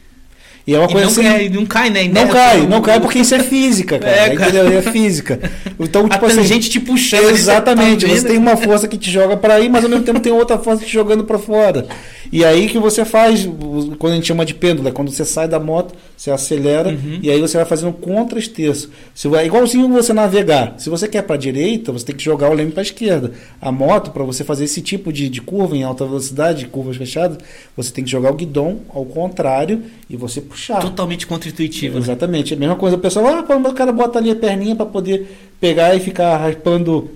E é uma E coisa não, assim. cai, não cai, né? Não Né? cai, não cai porque isso é física, cara. É, cara. Entendeu? É física. Então, A tipo assim. tangente te puxando. Exatamente, tá você tem uma força que te joga para aí, mas ao mesmo tempo tem outra força te jogando para fora. E aí que você faz, quando a gente chama de pêndulo, é quando você sai da moto, você acelera Uhum. e aí você vai fazendo contra esteço. Se vai, é igualzinho você navegar. Se você quer para direita, você tem que jogar o leme para esquerda. A moto, para você fazer esse tipo de, de curva em alta velocidade, curvas fechadas, você tem que jogar o guidão ao contrário e você puxar. Totalmente contra-intuitivo. né? Exatamente. É a mesma coisa. O pessoal, ah, o cara bota ali a perninha para poder pegar e ficar raspando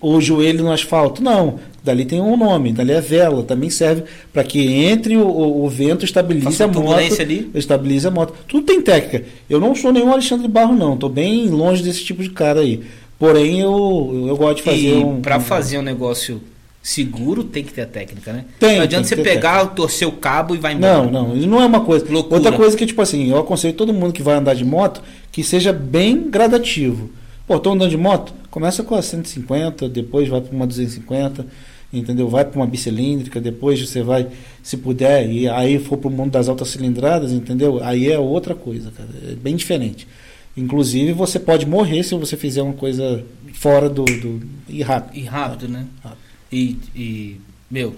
o joelho no asfalto. Não. Dali tem um nome. Dali é vela. Também serve para que entre o, o- o vento estabilize a moto. ali. Estabilize a moto. Tudo tem técnica. Eu não sou nenhum Alexandre Barro, não. Estou bem longe desse tipo de cara aí. Porém, eu, eu gosto de fazer e um. pra um- fazer um negócio seguro, tem que ter a técnica, né? Tem, não adianta você pegar, torcer o cabo e vai embora. Não, não, isso não é uma coisa. Loucura. Outra coisa que, tipo assim, eu aconselho todo mundo que vai andar de moto que seja bem gradativo. Pô, tô andando de moto, começa com a 150, depois vai para uma 250, entendeu? Vai para uma bicilíndrica, depois você vai, se puder, e aí for para o mundo das altas cilindradas, entendeu? Aí é outra coisa, cara. É bem diferente. Inclusive, você pode morrer se você fizer uma coisa fora do. do e rápido. E rápido, né? Rápido. E, e, meu,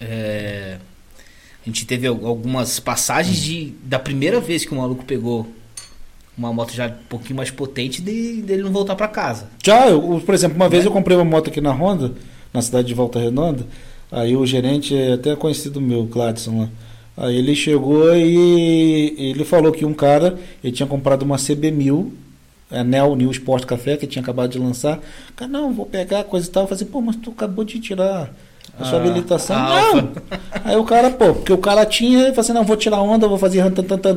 é, a gente teve al- algumas passagens de da primeira vez que o maluco pegou uma moto já um pouquinho mais potente de, dele não voltar pra casa. Já, eu, por exemplo, uma vez Né? eu comprei uma moto aqui na Honda, na cidade de Volta Redonda. Aí o gerente é até conhecido meu, Gladson lá. Aí ele chegou e ele falou que um cara, ele tinha comprado uma CB1000, a Nel New Sport Café, que tinha acabado de lançar. Cara, não, vou pegar coisa e tal. Eu falei assim, pô, mas tu acabou de tirar a sua Ah, habilitação. a não! Alfa. Aí o cara, pô, porque o cara tinha, ele falou assim, não, vou tirar onda, vou fazer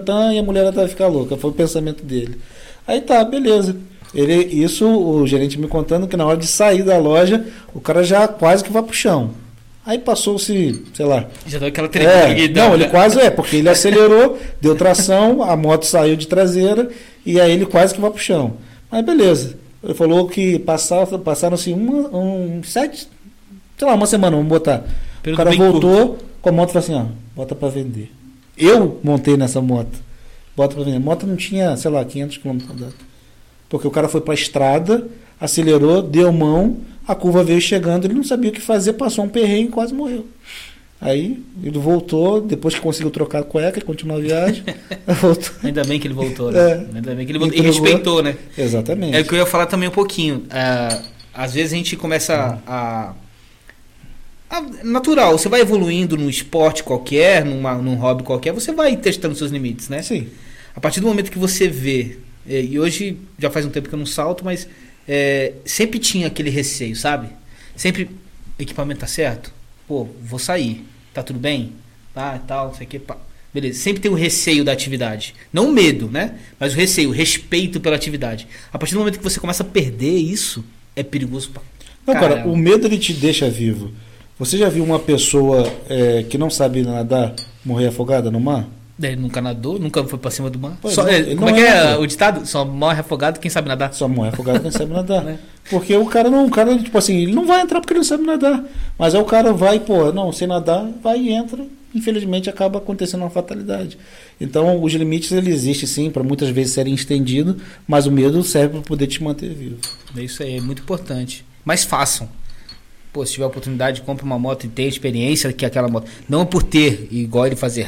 tan, e a mulher vai ficar louca. Foi o pensamento dele. Aí tá, beleza. Ele, isso, o gerente me contando que na hora de sair da loja, o cara já quase que vai pro chão. Aí passou-se, sei lá. Já deu aquela É, não, ele quase é, porque ele acelerou, deu tração, a moto saiu de traseira e aí ele quase que vai pro chão. Mas beleza. Ele falou que passaram-se uma, um, sete, sei lá, uma semana, vamos botar. Período o cara voltou com a moto e falou assim, ó, bota pra vender. Eu montei nessa moto. Bota pra vender. A moto não tinha, sei lá, 500 km rodado. Porque o cara foi pra estrada, acelerou, deu mão, A curva veio chegando, ele não sabia o que fazer, passou um perrengue e quase morreu. Aí ele voltou, depois que conseguiu trocar a cueca, ele continuou a viagem. voltou. Ainda bem que ele voltou, né? É. Ainda bem que ele voltou. E respeitou, né? Exatamente. É o que eu ia falar também um pouquinho. É, às vezes a gente começa a, a- Natural, você vai evoluindo num esporte qualquer, numa, num hobby qualquer, você vai testando seus limites, né? Sim. A partir do momento que você vê, é, e hoje já faz um tempo que eu não salto, mas é, sempre tinha aquele receio, sabe? Sempre, equipamento tá certo? Pô, vou sair, tá tudo bem? Tá, tal, não sei o que, pá. Beleza, sempre tem o receio da atividade. Não o medo, né? Mas o receio, o respeito pela atividade. A partir do momento que você começa a perder isso, é perigoso pra Não, cara, o medo ele te deixa vivo. Você já viu uma pessoa é, que não sabe nadar morrer afogada no mar? Ele nunca nadou, nunca foi pra cima do mar. Pô, Só- não, é, como é que é o ditado? Só morre afogado quem sabe nadar. Só morre afogado quem sabe nadar. Né? Porque o cara não, o cara, tipo assim, ele não vai entrar porque ele não sabe nadar. Mas aí o cara vai, pô, não, sem nadar, vai e entra. Infelizmente acaba acontecendo uma fatalidade. Então, os limites ele existe sim para muitas vezes serem estendidos, mas o medo serve para poder te manter vivo. É isso aí, é muito importante. Mas façam. Pô, se tiver oportunidade, compre uma moto e tenha experiência que aquela moto. Não por ter, igual ele fazer.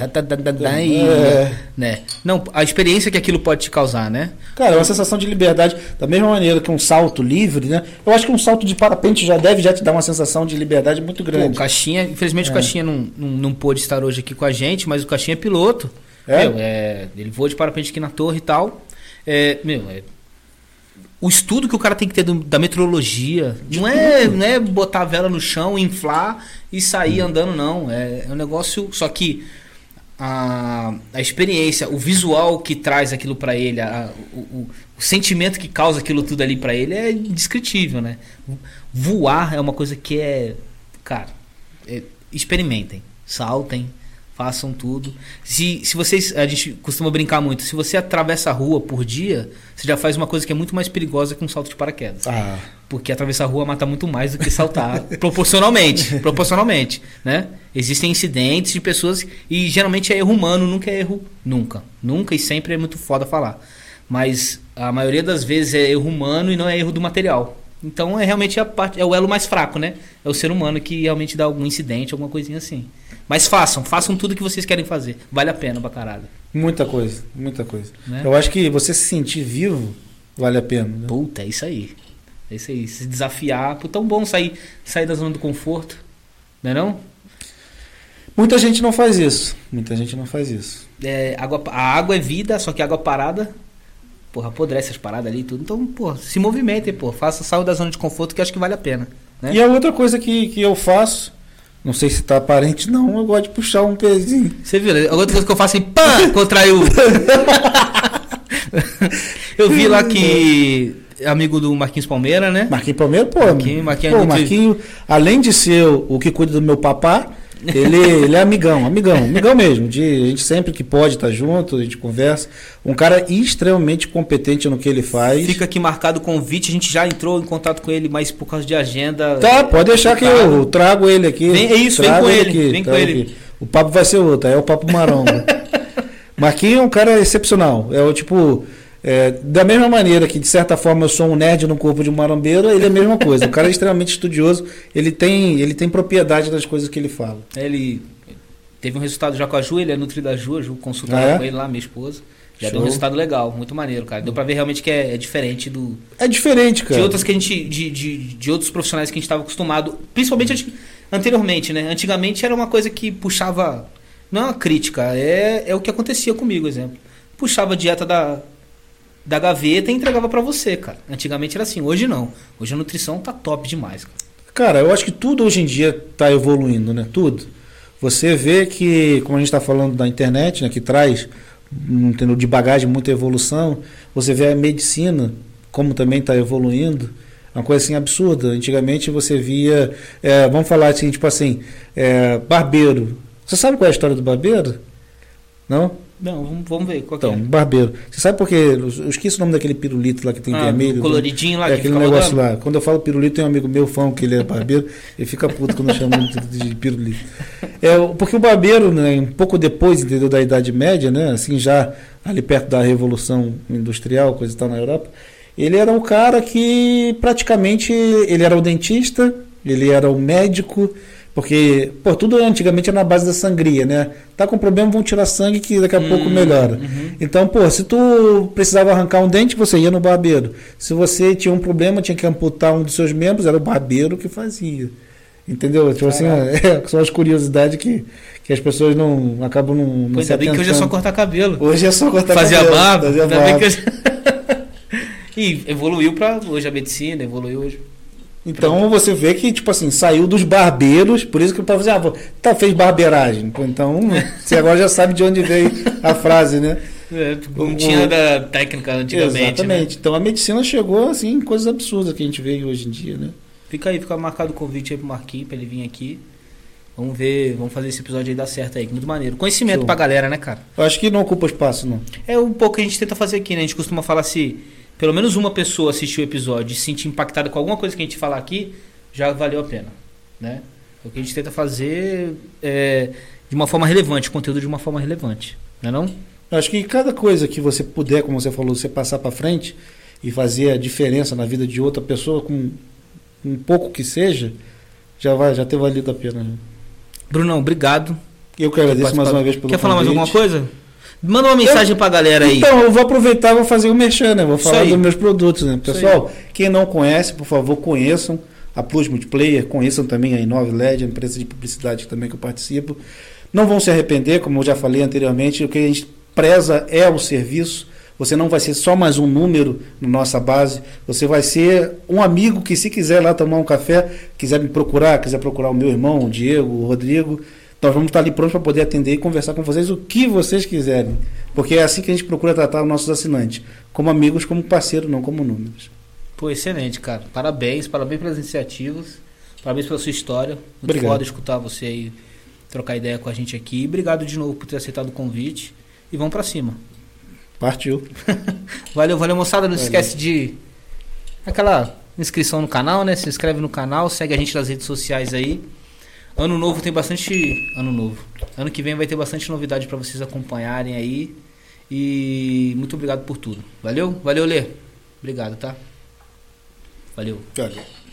e- É. Né? Não, a experiência que aquilo pode te causar, né? Cara, é uma sensação de liberdade, da mesma maneira que um salto livre, né? Eu acho que um salto de parapente já deve já te dar uma sensação de liberdade muito Pô, o grande. Caixinha, infelizmente o É. Caixinha não, não, não pôde estar hoje aqui com a gente, mas o Caixinha é piloto. É? Meu, é, ele voa de parapente aqui na torre e tal. É, meu, é, o estudo que o cara tem que ter do- da meteorologia não é, não é botar a vela no chão, inflar e sair Hum. andando, não. É, é um negócio. Só que a, a experiência, o visual que traz aquilo pra ele, a- o, o- o sentimento que causa aquilo tudo ali pra ele é indescritível, né? Voar é uma coisa que é. Cara, é, experimentem, saltem, façam tudo. Se, se vocês. A gente costuma brincar muito. Se você atravessa a rua por dia, você já faz uma coisa que é muito mais perigosa que um salto de paraquedas. Ah, Porque atravessar a rua mata muito mais do que saltar proporcionalmente, proporcionalmente, né? Existem incidentes de pessoas e geralmente é erro humano, nunca é erro nunca, nunca e sempre é muito foda falar. Mas a maioria das vezes é erro humano e não é erro do material. Então é realmente a parte, é o elo mais fraco, né? É o ser humano que realmente dá algum incidente, alguma coisinha assim. Mas façam, façam tudo que vocês querem fazer. Vale a pena pra caralho. muita coisa, muita coisa. Né? Eu acho que você se sentir vivo vale a pena. né? Puta, é isso aí. É isso aí. Se desafiar. Pô, tão bom sair, sair da zona do conforto. Não é não? Muita gente não faz isso. Muita gente não faz isso. É, água, a água é vida, só que água parada. Porra, apodrece as paradas ali e tudo. Então, pô, se movimentem, pô. Faça, saia da zona de conforto que acho que vale a pena. Né? E a outra coisa que, que eu faço, não sei se tá aparente não, eu gosto de puxar um pezinho. Você viu? né? A outra coisa que eu faço assim, pã, contraiu. eu vi lá que. Amigo do Marquinhos Palmeira, né? Marquinhos Palmeiro, pô. Marquinhos- Marquinhos é pô, muito- Marquinhos, além de ser o, o que cuida do meu papá, ele, ele é amigão, amigão, amigão mesmo. De, a gente sempre que pode tá junto, a gente conversa. Um cara extremamente competente no que ele faz. Fica aqui marcado o convite, a gente já entrou em contato com ele, mas por causa de agenda. Tá, pode deixar que eu trago ele aqui. Vem- é isso, vem com ele, vem com ele. aqui. O papo vai ser outro, é o papo marongo. Marquinhos é um cara excepcional. É o tipo. É, da mesma maneira que, de certa forma, eu sou um nerd no corpo de um marombeiro, ele é a mesma coisa. O cara é extremamente estudioso, ele tem, ele tem propriedade das coisas que ele fala. Ele teve um resultado já com a Ju, ele é nutri da Ju, a Ju consultava Ah, é? com ele lá, minha esposa. Já Show. deu um resultado legal, muito maneiro, cara. Deu pra ver realmente que é, é diferente do, É diferente, cara. de outras que a gente. De, de, de outros profissionais que a gente estava acostumado. Principalmente anteriormente, né? Antigamente era uma coisa que puxava. Não é uma crítica, é, é o que acontecia comigo, exemplo. Puxava a dieta da, da gaveta e entregava pra você, cara. Antigamente era assim, hoje não. Hoje a nutrição tá top demais, cara. Cara, eu acho que tudo hoje em dia está evoluindo, né? Tudo. Você vê que, como a gente está falando da internet, né, que traz um, entendeu, de bagagem muita evolução, você vê a medicina como também está evoluindo. Uma coisa assim absurda. Antigamente você via, é, vamos falar assim, tipo assim, é, barbeiro. Você sabe qual é a história do barbeiro? Não? Não, vamos, ver qual Então, é. barbeiro. Você sabe por quê? Eu esqueci o nome daquele pirulito lá que tem Ah, vermelho. o coloridinho lá É que aquele negócio rodando? lá. Quando eu falo pirulito, tem um amigo meu fã que ele é barbeiro, ele fica puto quando eu chamo de, de pirulito. É, porque o barbeiro, né, um pouco depois entendeu, da Idade Média, né, assim, já ali perto da Revolução Industrial, coisa e tal na Europa, Ele era o cara que praticamente ele era o dentista, ele era o médico, porque pô, tudo antigamente era na base da sangria, né? Tá com problema, vão tirar sangue que daqui a Hum, pouco melhora. uhum. Então, pô, se tu precisava arrancar um dente, você ia no barbeiro. Se você tinha um problema, tinha que amputar um dos seus membros, era o barbeiro que fazia. Entendeu? Tipo assim, é, são as curiosidades que, que as pessoas não acabam não, não ainda bem que hoje é só cortar cabelo. Hoje é só cortar Fazia cabelo, barba. fazia barba. que hoje... e evoluiu pra hoje a medicina, evoluiu hoje. Então você vê que, tipo assim, saiu dos barbeiros, por isso que o povo dizer, ah, tá, fez barbeiragem. Então, você agora já sabe de onde veio a frase, né? É, não tinha da técnica antigamente. Né? Exatamente. Então a medicina chegou, assim, em coisas absurdas que a gente vê hoje em dia, né? Fica aí, fica marcado o convite aí pro Marquinhos pra ele vir aqui. Vamos ver, vamos fazer esse episódio aí dar certo aí, muito maneiro. Conhecimento Show. pra galera, né, cara? Eu acho que não ocupa espaço, não. É um pouco que a gente tenta fazer aqui, né? A gente costuma falar se pelo menos uma pessoa assistiu o episódio e se sentir impactada com alguma coisa que a gente falar aqui, já valeu a pena, né? O que a gente tenta fazer é de uma forma relevante, conteúdo de uma forma relevante, não é não? Eu acho que cada coisa que você puder, como você falou, você passar para frente e fazer a diferença na vida de outra pessoa com um pouco que seja, já vai, já ter valido a pena. né? Brunão, obrigado. Eu que agradeço mais uma vez pelo Quer falar mais convite. alguma coisa? Manda uma mensagem pra galera aí. Então, eu vou aproveitar e vou fazer o merchan, né? Vou falar dos meus produtos, né? Pessoal, quem não conhece, por favor, conheçam a Plus Multiplayer, conheçam também a Inove LED, a empresa de publicidade também que eu participo. Não vão se arrepender, como eu já falei anteriormente, o que a gente preza é o serviço. Você não vai ser só mais um número na nossa base, você vai ser um amigo que, se quiser lá tomar um café, quiser me procurar, quiser procurar o meu irmão, o Diego, o Rodrigo, nós vamos estar ali prontos para poder atender e conversar com vocês o que vocês quiserem. Porque é assim que a gente procura tratar os nossos assinantes, como amigos, como parceiro, não como números. Pô, excelente, cara. Parabéns, parabéns pelas iniciativas. Parabéns pela sua história. Muito Obrigado. foda escutar você aí trocar ideia com a gente aqui. Obrigado de novo por ter aceitado o convite. E vamos pra cima. Partiu. Valeu, valeu, moçada. Não Valeu. esquece de aquela inscrição no canal, né? Se inscreve no canal, segue a gente nas redes sociais aí. Ano novo tem bastante. Ano novo. Ano que vem vai ter bastante novidade pra vocês acompanharem aí. E muito obrigado por tudo. Valeu? Valeu, Lê. Obrigado, tá? Valeu. Olha.